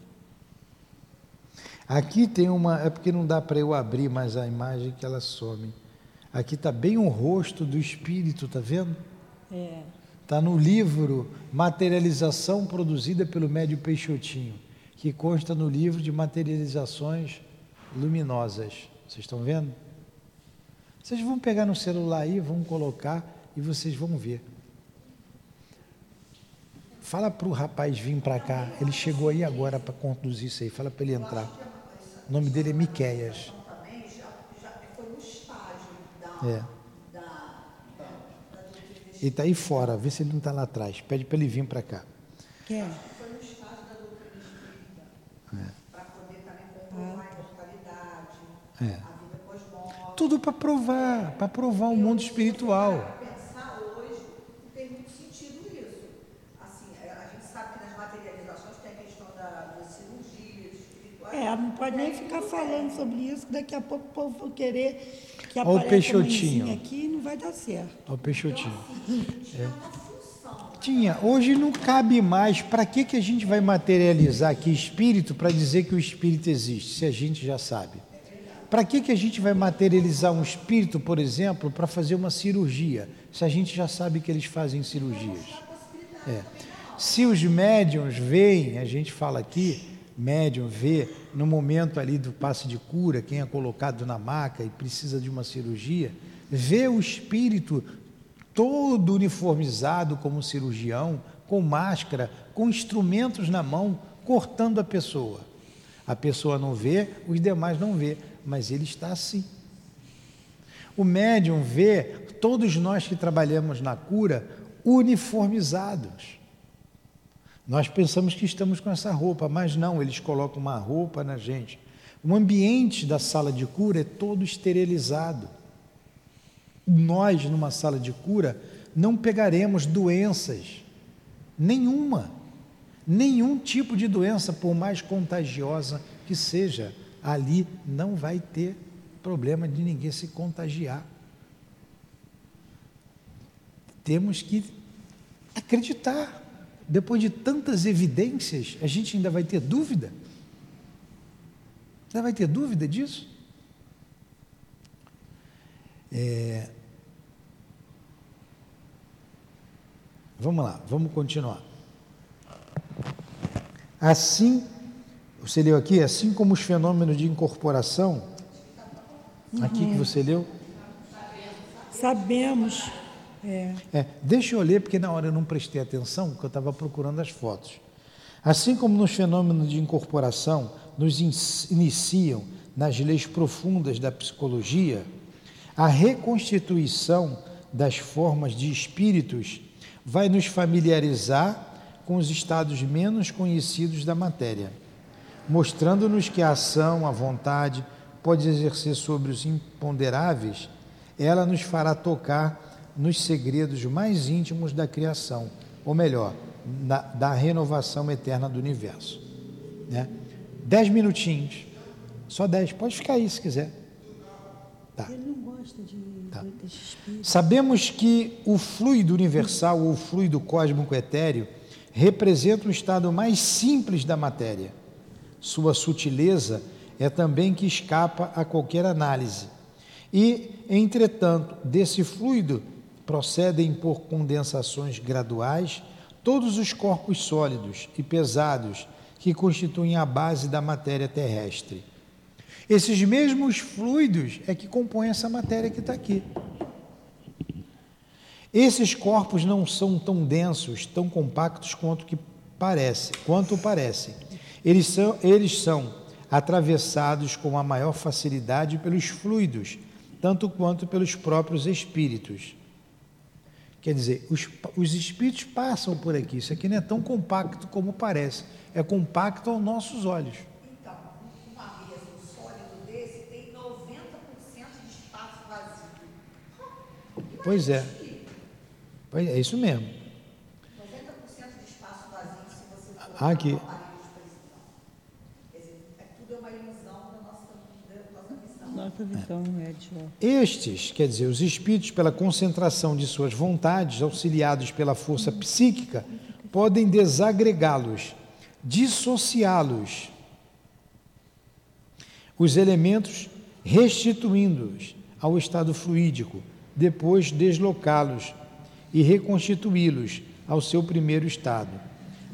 Aqui tem uma. É porque não dá para eu abrir mais a imagem que ela some. Aqui está bem o rosto do espírito, tá vendo? É. Está no livro Materialização produzida pelo médio Peixotinho, que consta no livro de materializações luminosas. Vocês estão vendo? Vocês vão pegar no celular aí, vão colocar e vocês vão ver. Fala para o rapaz vir para cá. Ele chegou aí agora para conduzir isso aí. Fala para ele entrar. O nome dele é Miqueias. É. Ele está aí fora, vê se ele não está lá atrás. Pede para ele vir para cá. Doutrina espírita. É. Para poder também comprovar a imortalidade. É. Tudo para provar, para provar o mundo espiritual. Para pensar hoje, não tem muito sentido isso. Assim, é, a gente sabe que nas materializações tem a questão da, das cirurgias espirituais. É, não pode nem ficar falando sobre isso, que daqui a pouco o povo vai querer que Ó o apareça a Peixotinho. aqui e não vai dar certo. Ó, o Peixotinho. Tinha uma função. Tinha, hoje não cabe mais. Para que, que a gente vai materializar aqui espírito para dizer que o espírito existe, se a gente já sabe? Para que, que a gente vai materializar um espírito, por exemplo, para fazer uma cirurgia, se a gente já sabe que eles fazem cirurgias? É. Se os médiums veem, a gente fala aqui, médium vê no momento ali do passe de cura, quem é colocado na maca e precisa de uma cirurgia, vê o espírito todo uniformizado como cirurgião, com máscara, com instrumentos na mão, cortando a pessoa. A pessoa não vê, os demais não vê, mas ele está assim. O médium vê todos nós que trabalhamos na cura uniformizados. Nós pensamos que estamos com essa roupa, mas não, eles colocam uma roupa na gente. O ambiente da sala de cura é todo esterilizado. Nós, numa sala de cura, não pegaremos doenças, nenhuma, nenhum tipo de doença, por mais contagiosa que seja, ali não vai ter problema de ninguém se contagiar. Temos que acreditar. Depois de tantas evidências, a gente ainda vai ter dúvida? Ainda vai ter dúvida disso? É... Vamos lá, vamos continuar. Assim, você leu aqui, assim como os fenômenos de incorporação, aqui que você leu, Sabemos, é, É, deixa eu ler, porque na hora eu não prestei atenção, porque eu estava procurando as fotos. Assim como nos fenômenos de incorporação nos in- iniciam nas leis profundas da psicologia, a reconstituição das formas de espíritos vai nos familiarizar com os estados menos conhecidos da matéria, mostrando-nos que a ação, a vontade, pode exercer sobre os imponderáveis, ela nos fará tocar nos segredos mais íntimos da criação, ou melhor, da, da renovação eterna do universo. Né? Dez minutinhos, só dez, pode ficar aí se quiser. Tá. ele não gosta de, Tá. Sabemos que o fluido universal ou fluido cósmico etéreo representa o estado mais simples da matéria. Sua sutileza é também que escapa a qualquer análise. E, entretanto, desse fluido procedem por condensações graduais todos os corpos sólidos e pesados que constituem a base da matéria terrestre. Esses mesmos fluidos é que compõem essa matéria que está aqui. Esses corpos não são tão densos, tão compactos quanto que parece, quanto parece. Eles são, eles são atravessados com a maior facilidade pelos fluidos, tanto quanto pelos próprios espíritos. Quer dizer, os, os espíritos passam por aqui. Isso aqui não é tão compacto como parece. É compacto aos nossos olhos. Então, uma mesa, um sólido desse, tem 90% de espaço vazio. Pois é. Pois é, isso mesmo. 90% de espaço vazio se você for Aqui. um aparelho de precisão. Quer dizer, é, tudo é uma ilusão da nossa, da nossa visão média. Estes, quer dizer, os espíritos, pela concentração de suas vontades, auxiliados pela força psíquica, podem desagregá-los, dissociá-los, os elementos, restituindo-os ao estado fluídico, depois deslocá-los e reconstituí-los ao seu primeiro estado.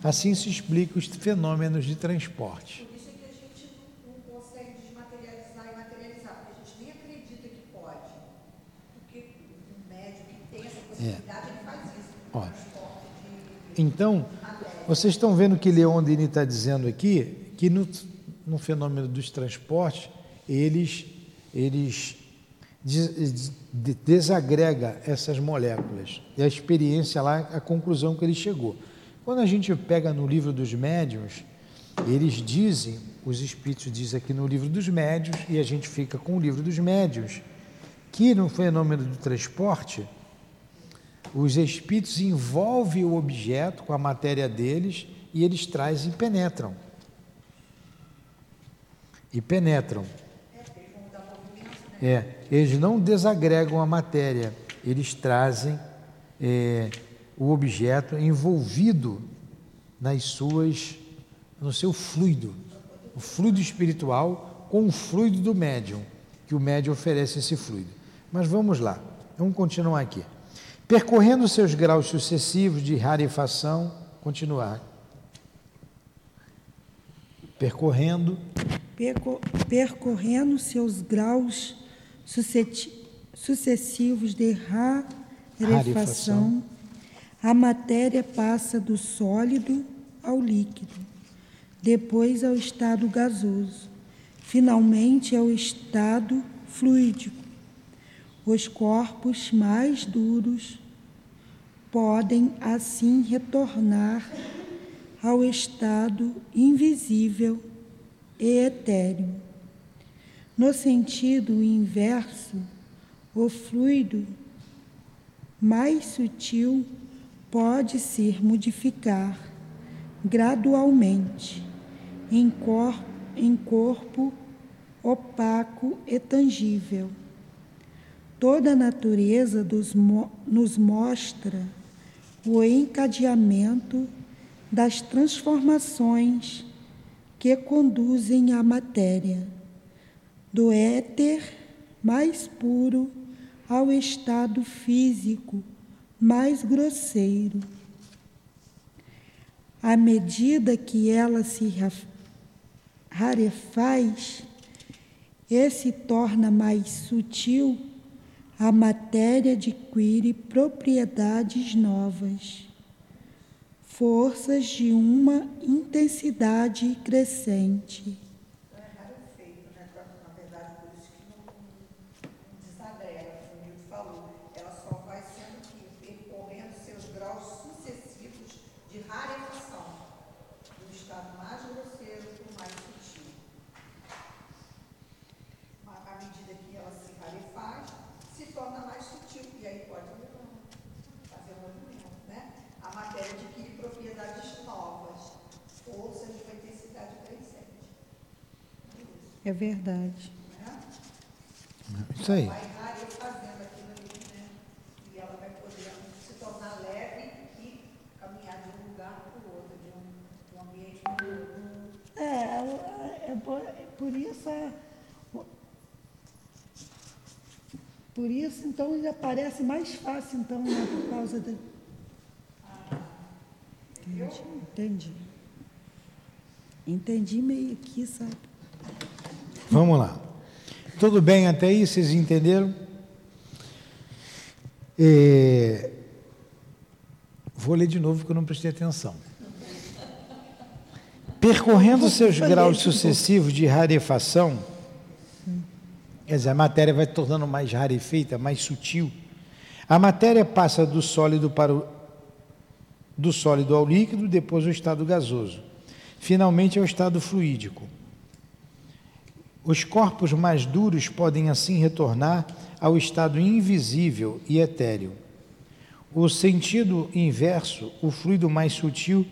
Assim se explicam os fenômenos de transporte. Por isso é que a gente não, não consegue desmaterializar e materializar, porque a gente nem acredita que pode. Porque o médico isso. Ó. Então, vocês estão vendo que Leondini está dizendo aqui que no, no fenômeno dos transportes, eles, eles des- de- desagrega essas moléculas. E a experiência lá, a conclusão que ele chegou. Quando a gente pega no livro dos médiuns, eles dizem os espíritos dizem aqui no livro dos médios, e a gente fica com o livro dos médios, que no fenômeno do transporte, os espíritos envolvem o objeto com a matéria deles e eles trazem e penetram. E penetram. É, eles não desagregam a matéria, eles trazem é, o objeto envolvido nas suas, no seu fluido, o fluido espiritual com o fluido do médium, que o médium oferece esse fluido. Mas vamos lá, vamos continuar aqui. Percorrendo seus graus sucessivos de rarefação, continuar. Percorrendo. Percor percorrendo seus graus sucessivos de rarefação, rarefação, a matéria passa do sólido ao líquido, depois ao estado gasoso, finalmente ao estado fluídico. Os corpos mais duros podem assim retornar ao estado invisível e etéreo. No sentido inverso, o fluido mais sutil pode se modificar gradualmente em corpo, em corpo opaco e tangível. Toda a natureza dos, nos mostra o encadeamento das transformações que conduzem à matéria, do éter mais puro ao estado físico mais grosseiro. À medida que ela se rarefaz e se torna mais sutil, a matéria adquire propriedades novas, forças de uma intensidade crescente. É verdade. Isso aí. É, é, por, por isso é, por isso então ele aparece mais fácil então né, por causa da entendi, entendi entendi meio aqui sabe Vamos lá. Tudo bem até aí? Vocês entenderam? É... Vou ler de novo porque eu não prestei atenção. Percorrendo seus graus sucessivos de rarefação, quer dizer, a matéria vai tornando mais rarefeita, mais sutil. A matéria passa do sólido para o do sólido ao líquido, depois ao estado gasoso. Finalmente ao estado fluídico. Os corpos mais duros podem assim retornar ao estado invisível e etéreo. O sentido inverso, o fluido mais sutil,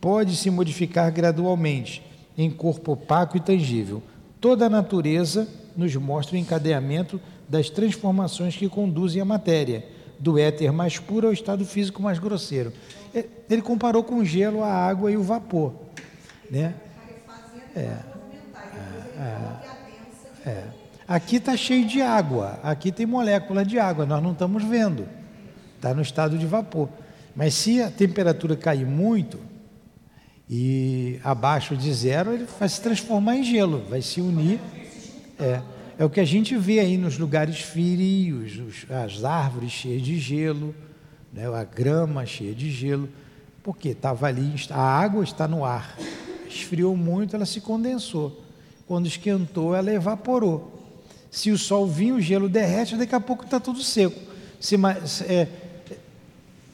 pode se modificar gradualmente em corpo opaco e tangível. Toda a natureza nos mostra o encadeamento das transformações que conduzem a matéria, do éter mais puro ao estado físico mais grosseiro. É, ele comparou com o gelo, a água e o vapor. Né? É. É. é. Aqui está cheio de água, aqui tem molécula de água, nós não estamos vendo, está no estado de vapor. Mas se a temperatura cair muito e abaixo de zero, ele vai se transformar em gelo, vai se unir. É, é o que a gente vê aí nos lugares frios, os, as árvores cheias de gelo, né, a grama cheia de gelo, porque estava ali, a água está no ar, esfriou muito, ela se condensou. Quando esquentou, ela evaporou. Se o sol vir, o gelo derrete, daqui a pouco está tudo seco. Se é,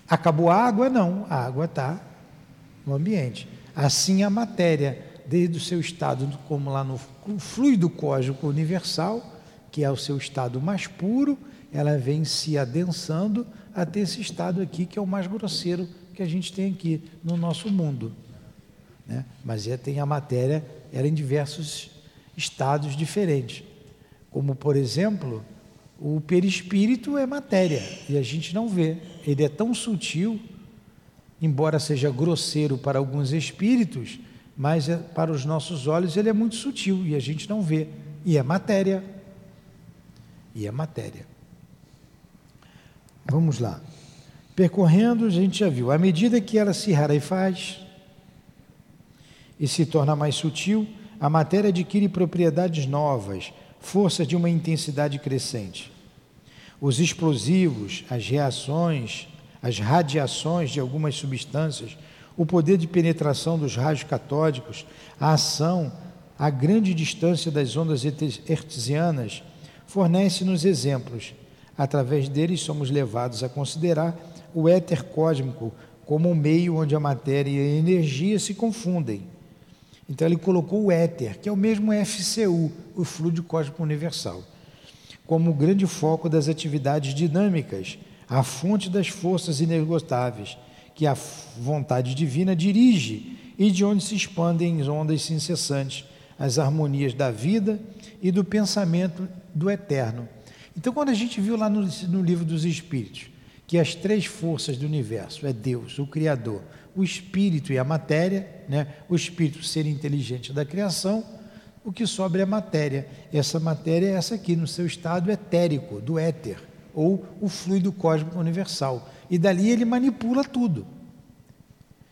acabou a água, não. A água está no ambiente. Assim a matéria desde o seu estado, como lá no fluido cósmico universal, que é o seu estado mais puro, ela vem se adensando até esse estado aqui, que é o mais grosseiro que a gente tem aqui no nosso mundo. Né? Mas é, tem a matéria, era em diversos estados diferentes. Como, por exemplo, o perispírito é matéria e a gente não vê. Ele é tão sutil, embora seja grosseiro para alguns espíritos, mas é, para os nossos olhos ele é muito sutil e a gente não vê. E é matéria. E é matéria. Vamos lá. Percorrendo, a gente já viu, à medida que ela se rarefaz e se torna mais sutil, a matéria adquire propriedades novas, força de uma intensidade crescente. Os explosivos, as reações, as radiações de algumas substâncias, o poder de penetração dos raios catódicos, a ação a grande distância das ondas hertzianas, fornece-nos exemplos. Através deles somos levados a considerar o éter cósmico como um meio onde a matéria e a energia se confundem. Então ele colocou o éter, que é o mesmo FCU, o fluido cósmico universal, como o grande foco das atividades dinâmicas, a fonte das forças inesgotáveis, que a vontade divina dirige e de onde se expandem ondas incessantes as harmonias da vida e do pensamento do eterno. Então, quando a gente viu lá no, no livro dos Espíritos, que as três forças do universo é Deus, o Criador, o espírito e a matéria, né? o espírito ser inteligente da criação, o que sobra é a matéria. Essa matéria é essa aqui, no seu estado etérico, do éter, ou o fluido cósmico universal. E dali ele manipula tudo.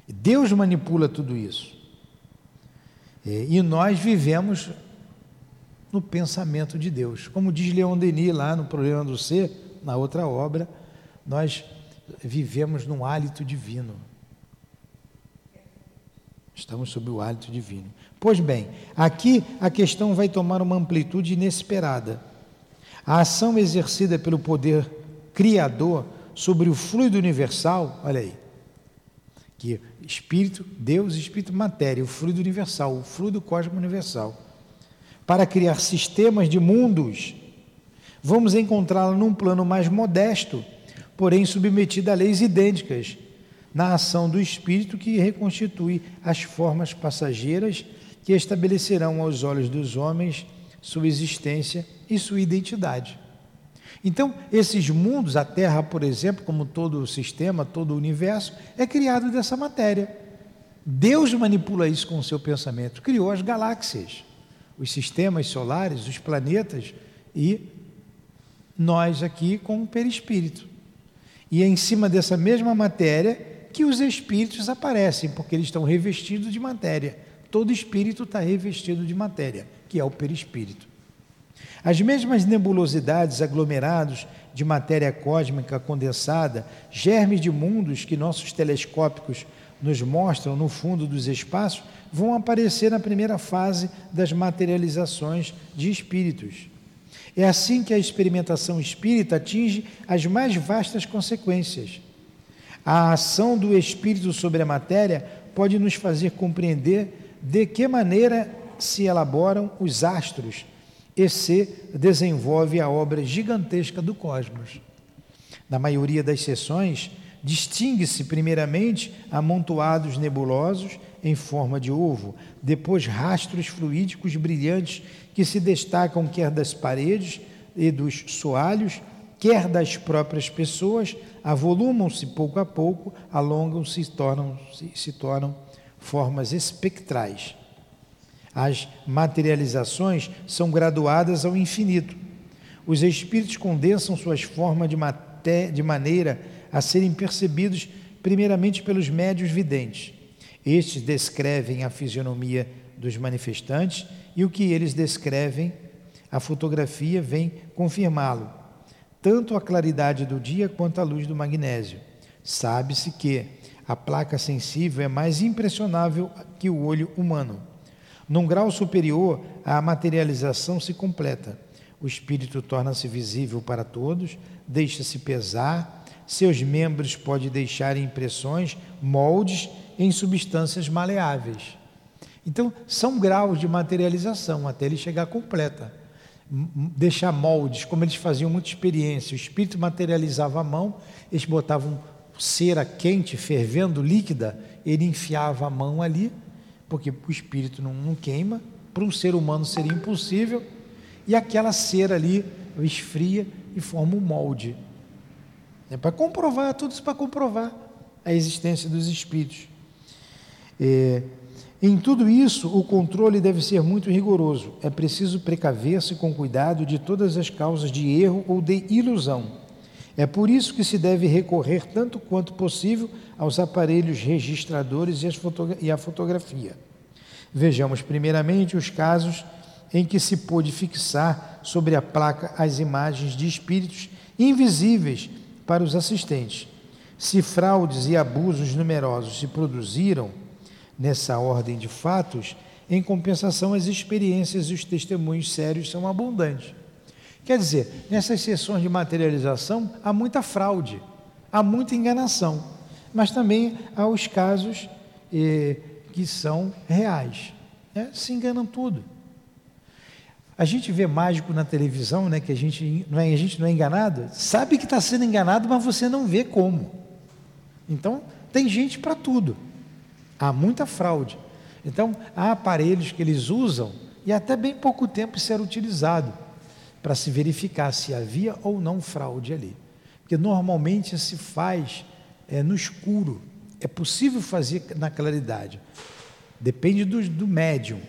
Deus manipula tudo isso. E nós vivemos no pensamento de Deus. Como diz Leon Denis lá no Problema do Ser, na outra obra, nós vivemos num hálito divino. Estamos sob o hálito divino. Pois bem, aqui a questão vai tomar uma amplitude inesperada. A ação exercida pelo poder criador sobre o fluido universal, olha aí, que espírito, Deus, espírito, matéria, o fluido universal, o fluido cósmico universal, para criar sistemas de mundos, vamos encontrá-la num plano mais modesto porém submetida a leis idênticas na ação do espírito que reconstitui as formas passageiras que estabelecerão aos olhos dos homens sua existência e sua identidade. Então, esses mundos, a Terra, por exemplo, como todo o sistema, todo o universo, é criado dessa matéria. Deus manipula isso com o seu pensamento, criou as galáxias, os sistemas solares, os planetas e nós aqui com o perispírito. E é em cima dessa mesma matéria que os espíritos aparecem, porque eles estão revestidos de matéria. Todo espírito está revestido de matéria, que é o perispírito. As mesmas nebulosidades, aglomerados de matéria cósmica condensada, germes de mundos que nossos telescópicos nos mostram no fundo dos espaços, vão aparecer na primeira fase das materializações de espíritos. É assim que a experimentação espírita atinge as mais vastas consequências. A ação do espírito sobre a matéria pode nos fazer compreender de que maneira se elaboram os astros e se desenvolve a obra gigantesca do cosmos. Na maioria das sessões, distingue-se primeiramente amontoados nebulosos em forma de ovo, depois rastros fluídicos brilhantes que se destacam quer das paredes e dos soalhos, quer das próprias pessoas, avolumam-se pouco a pouco, alongam-se e tornam, se, se tornam formas espectrais. As materializações são graduadas ao infinito. Os espíritos condensam suas formas de, maté de maneira a serem percebidos primeiramente pelos médios videntes. Estes descrevem a fisionomia dos manifestantes e o que eles descrevem, a fotografia vem confirmá-lo, tanto a claridade do dia quanto a luz do magnésio. Sabe-se que a placa sensível é mais impressionável que o olho humano. Num grau superior, a materialização se completa. O espírito torna-se visível para todos, deixa-se pesar, seus membros podem deixar impressões, moldes em substâncias maleáveis. Então, são graus de materialização até ele chegar completa. Deixar moldes, como eles faziam muita experiência, o espírito materializava a mão, eles botavam cera quente, fervendo, líquida, ele enfiava a mão ali, porque o espírito não, não queima, para um ser humano seria impossível, e aquela cera ali esfria e forma um molde. É para comprovar, tudo isso para comprovar a existência dos espíritos. É, em tudo isso, o controle deve ser muito rigoroso. É preciso precaver-se com cuidado de todas as causas de erro ou de ilusão. É por isso que se deve recorrer tanto quanto possível aos aparelhos registradores e, a fotografia. Vejamos primeiramente os casos em que se pôde fixar sobre a placa as imagens de espíritos invisíveis para os assistentes. Se fraudes e abusos numerosos se produziram, nessa ordem de fatos, em compensação, as experiências e os testemunhos sérios são abundantes. Quer dizer, nessas sessões de materialização há muita fraude, há muita enganação, mas também há os casos eh, que são reais. Né? Se enganam tudo. A gente vê mágico na televisão, né, que a gente não é, a gente não é enganado, sabe que está sendo enganado, mas você não vê como. Então, tem gente para tudo. Há muita fraude. Então, há aparelhos que eles usam e até bem pouco tempo isso era utilizado para se verificar se havia ou não fraude ali. Porque normalmente se faz é, no escuro. É possível fazer na claridade. Depende do, do médium.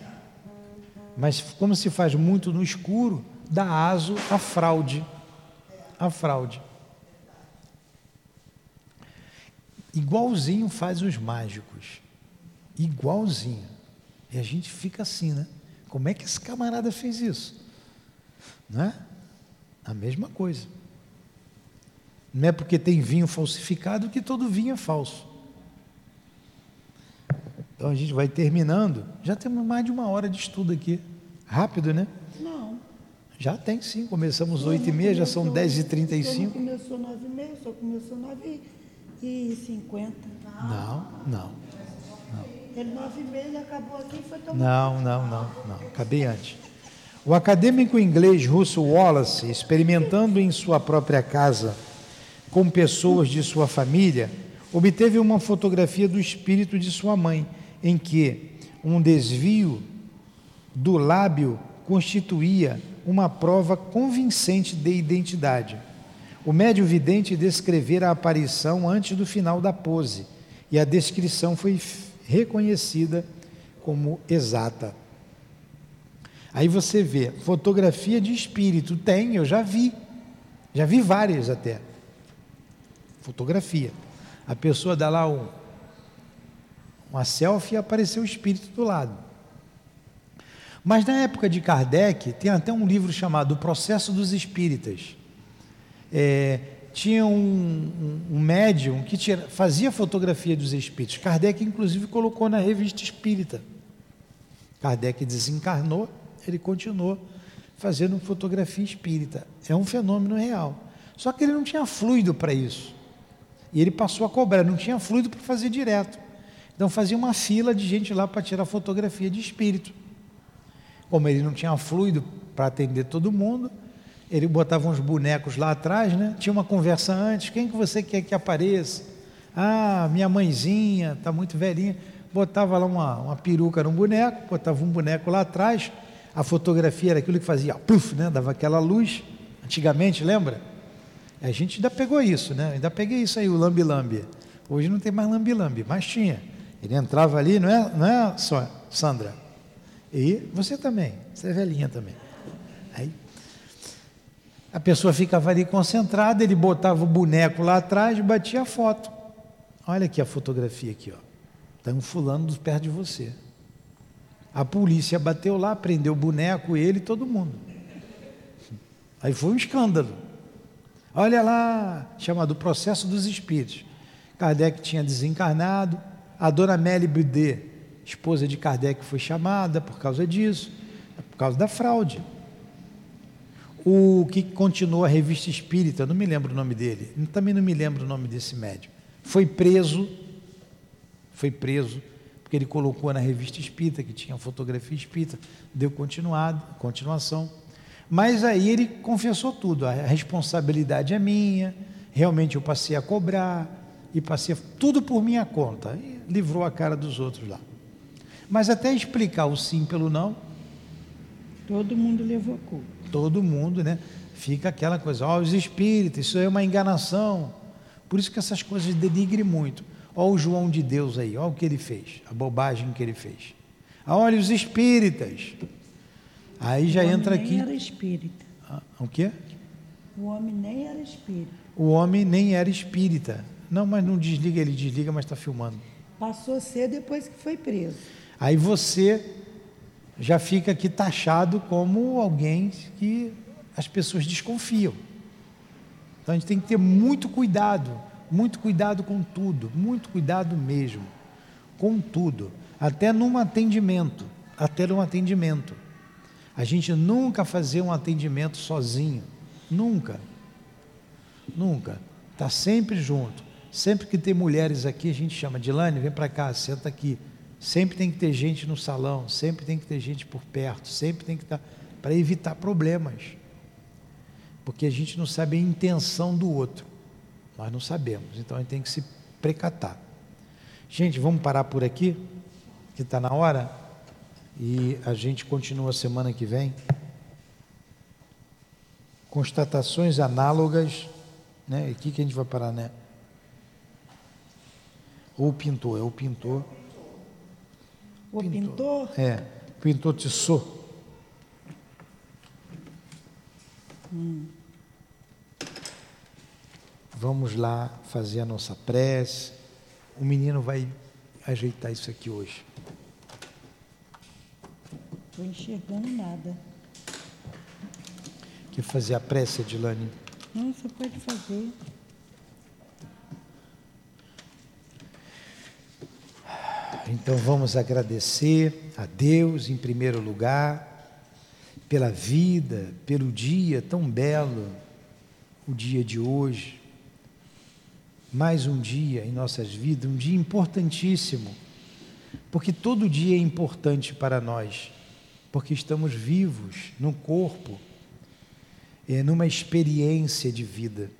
Mas como se faz muito no escuro, dá aso à fraude. A fraude. Igualzinho faz os mágicos. Igualzinho. E a gente fica assim, né? Como é que esse camarada fez isso? Não é? A mesma coisa. Não é porque tem vinho falsificado que todo vinho é falso. Então a gente vai terminando. Já temos mais de uma hora de estudo aqui. Rápido, né? Não. Já tem sim. Começamos oito e meia, já são dez e trinta e cinco. Começou nove e meia, só começou nove e cinquenta. Não, não. Ele nove meia acabou aqui e foi tomar. Não, não, não, não. Acabei antes. O acadêmico inglês Russell Wallace, experimentando em sua própria casa com pessoas de sua família, obteve uma fotografia do espírito de sua mãe, em que um desvio do lábio constituía uma prova convincente de identidade. O médium vidente descrevera a aparição antes do final da pose, e a descrição foi reconhecida como exata. Aí você vê, fotografia de espírito, tem, eu já vi, já vi várias até. Fotografia. A pessoa dá lá um, uma selfie e apareceu o espírito do lado. Mas na época de Kardec, tem até um livro chamado O Processo dos Espíritas. É, tinha um, um, um médium que tira, fazia fotografia dos espíritos. Kardec, inclusive, colocou na revista espírita. Kardec desencarnou, ele continuou fazendo fotografia espírita. É um fenômeno real. Só que ele não tinha fluido para isso. E ele passou a cobrar, não tinha fluido para fazer direto. Então fazia uma fila de gente lá para tirar fotografia de espírito. Como ele não tinha fluido para atender todo mundo, ele botava uns bonecos lá atrás, né? Tinha uma conversa antes, quem que você quer que apareça? Ah, minha mãezinha, está muito velhinha. Botava lá uma, uma peruca num boneco, botava um boneco lá atrás, a fotografia era aquilo que fazia, puf, né? Dava aquela luz, antigamente, lembra? A gente ainda pegou isso, né? Ainda peguei isso aí, o lambi-lambi. Hoje não tem mais lambi-lambi, mas tinha. Ele entrava ali, não é, não é só Sandra? E você também, você é velhinha também. Aí a pessoa ficava ali concentrada, ele botava o boneco lá atrás e batia a foto. Olha aqui a fotografia aqui, ó. Está um fulano perto de você. A polícia bateu lá, prendeu o boneco, ele e todo mundo. Aí foi um escândalo. Olha lá, chamado Processo dos Espíritos. Kardec tinha desencarnado, a dona Mélie Boudet, esposa de Kardec, foi chamada por causa disso, por causa da fraude. O que continuou a revista espírita, não me lembro o nome dele, também não me lembro o nome desse médium, foi preso, foi preso, porque ele colocou na revista espírita, que tinha fotografia espírita, deu continuado, continuação. Mas aí ele confessou tudo, a responsabilidade é minha, realmente eu passei a cobrar, e passei tudo por minha conta, e livrou a cara dos outros lá. Mas até explicar o sim pelo não. Todo mundo levou culpa. Todo mundo, né? Fica aquela coisa, ó, oh, os espíritos, isso é uma enganação. Por isso que essas coisas denigrem muito. Ó o João de Deus aí, ó o que ele fez, a bobagem que ele fez. Ah, olha os espíritas. Aí já entra aqui. O homem nem era espírita. Ah, o quê? O homem nem era espírita. O homem nem era espírita. Não, mas não desliga, ele desliga, mas está filmando. Passou a ser depois que foi preso. Aí você já fica aqui taxado como alguém que as pessoas desconfiam. Então a gente tem que ter muito cuidado muito cuidado com tudo, muito cuidado mesmo, com tudo, até num atendimento, até num atendimento. A gente nunca fazer um atendimento sozinho, nunca, nunca. Está sempre junto. Sempre que tem mulheres aqui, a gente chama, Dilane, vem para cá, senta aqui. Sempre tem que ter gente no salão, sempre tem que ter gente por perto, sempre tem que estar, tá, para evitar problemas. Porque a gente não sabe a intenção do outro. Nós não sabemos, então a gente tem que se precatar. Gente, vamos parar por aqui, que está na hora, e a gente continua semana que vem. Constatações análogas, né? Aqui que a gente vai parar, né? Ou o pintor, é o pintor. O pintor? pintor? É, pintor Tissot. Hum. Vamos lá fazer a nossa prece. O menino vai ajeitar isso aqui hoje. Estou enxergando nada. Quer fazer a prece, Edilane? Não, você pode fazer. Então vamos agradecer a Deus em primeiro lugar, pela vida, pelo dia tão belo, o dia de hoje mais um dia em nossas vidas, um dia importantíssimo, porque todo dia é importante para nós, porque estamos vivos no corpo, é, numa experiência de vida.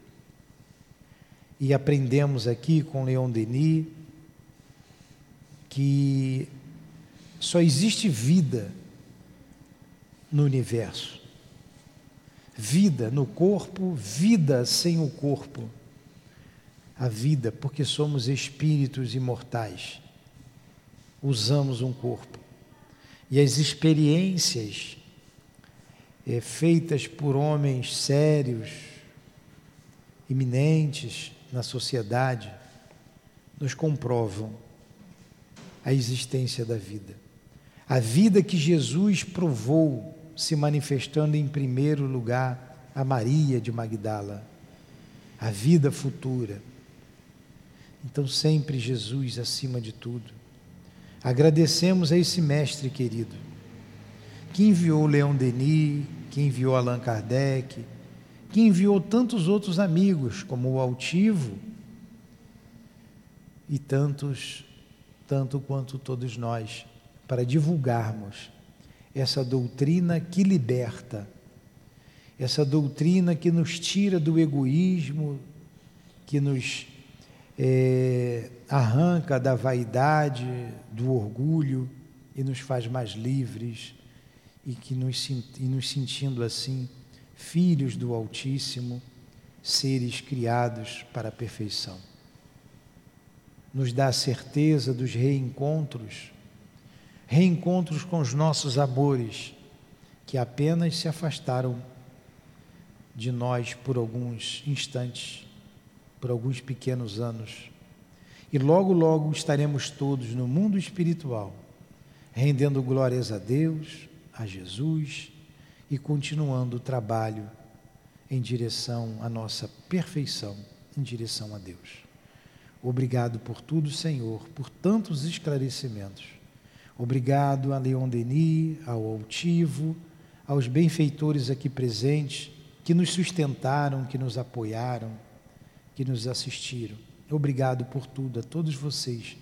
E aprendemos aqui com Leon Denis que só existe vida no universo. Vida no corpo, vida sem o corpo a vida, porque somos espíritos imortais. Usamos um corpo. E as experiências é, feitas por homens sérios, iminentes na sociedade, nos comprovam a existência da vida. A vida que Jesus provou se manifestando em primeiro lugar a Maria de Magdala, a vida futura então, sempre Jesus acima de tudo. Agradecemos a esse mestre querido, que enviou Leon Denis, que enviou Allan Kardec, que enviou tantos outros amigos, como o Altivo, e tantos, tanto quanto todos nós, para divulgarmos essa doutrina que liberta, essa doutrina que nos tira do egoísmo, que nos é, arranca da vaidade, do orgulho e nos faz mais livres e que nos, e nos sentindo assim filhos do Altíssimo, seres criados para a perfeição. Nos dá a certeza dos reencontros, reencontros com os nossos amores, que apenas se afastaram de nós por alguns instantes por alguns pequenos anos. E logo, logo estaremos todos no mundo espiritual, rendendo glórias a Deus, a Jesus e continuando o trabalho em direção à nossa perfeição, em direção a Deus. Obrigado por tudo, Senhor, por tantos esclarecimentos. Obrigado a Leon Denis, ao Altivo, aos benfeitores aqui presentes que nos sustentaram, que nos apoiaram que nos assistiram. Obrigado por tudo, a todos vocês.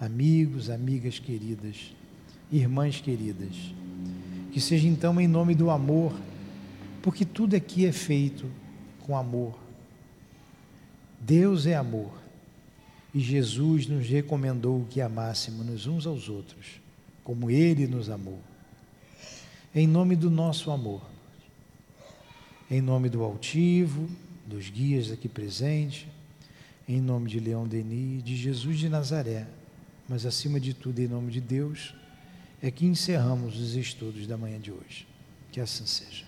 amigos, amigas queridas, irmãs queridas. Que seja então em nome do amor, porque tudo aqui é feito com amor. Deus é amor e Jesus nos recomendou que amássemos uns aos outros, como Ele nos amou. Em nome do nosso amor, em nome do altivo, dos guias aqui presentes, em nome de Leão Denis, de Jesus de Nazaré, mas acima de tudo em nome de Deus, é que encerramos os estudos da manhã de hoje. Que assim seja.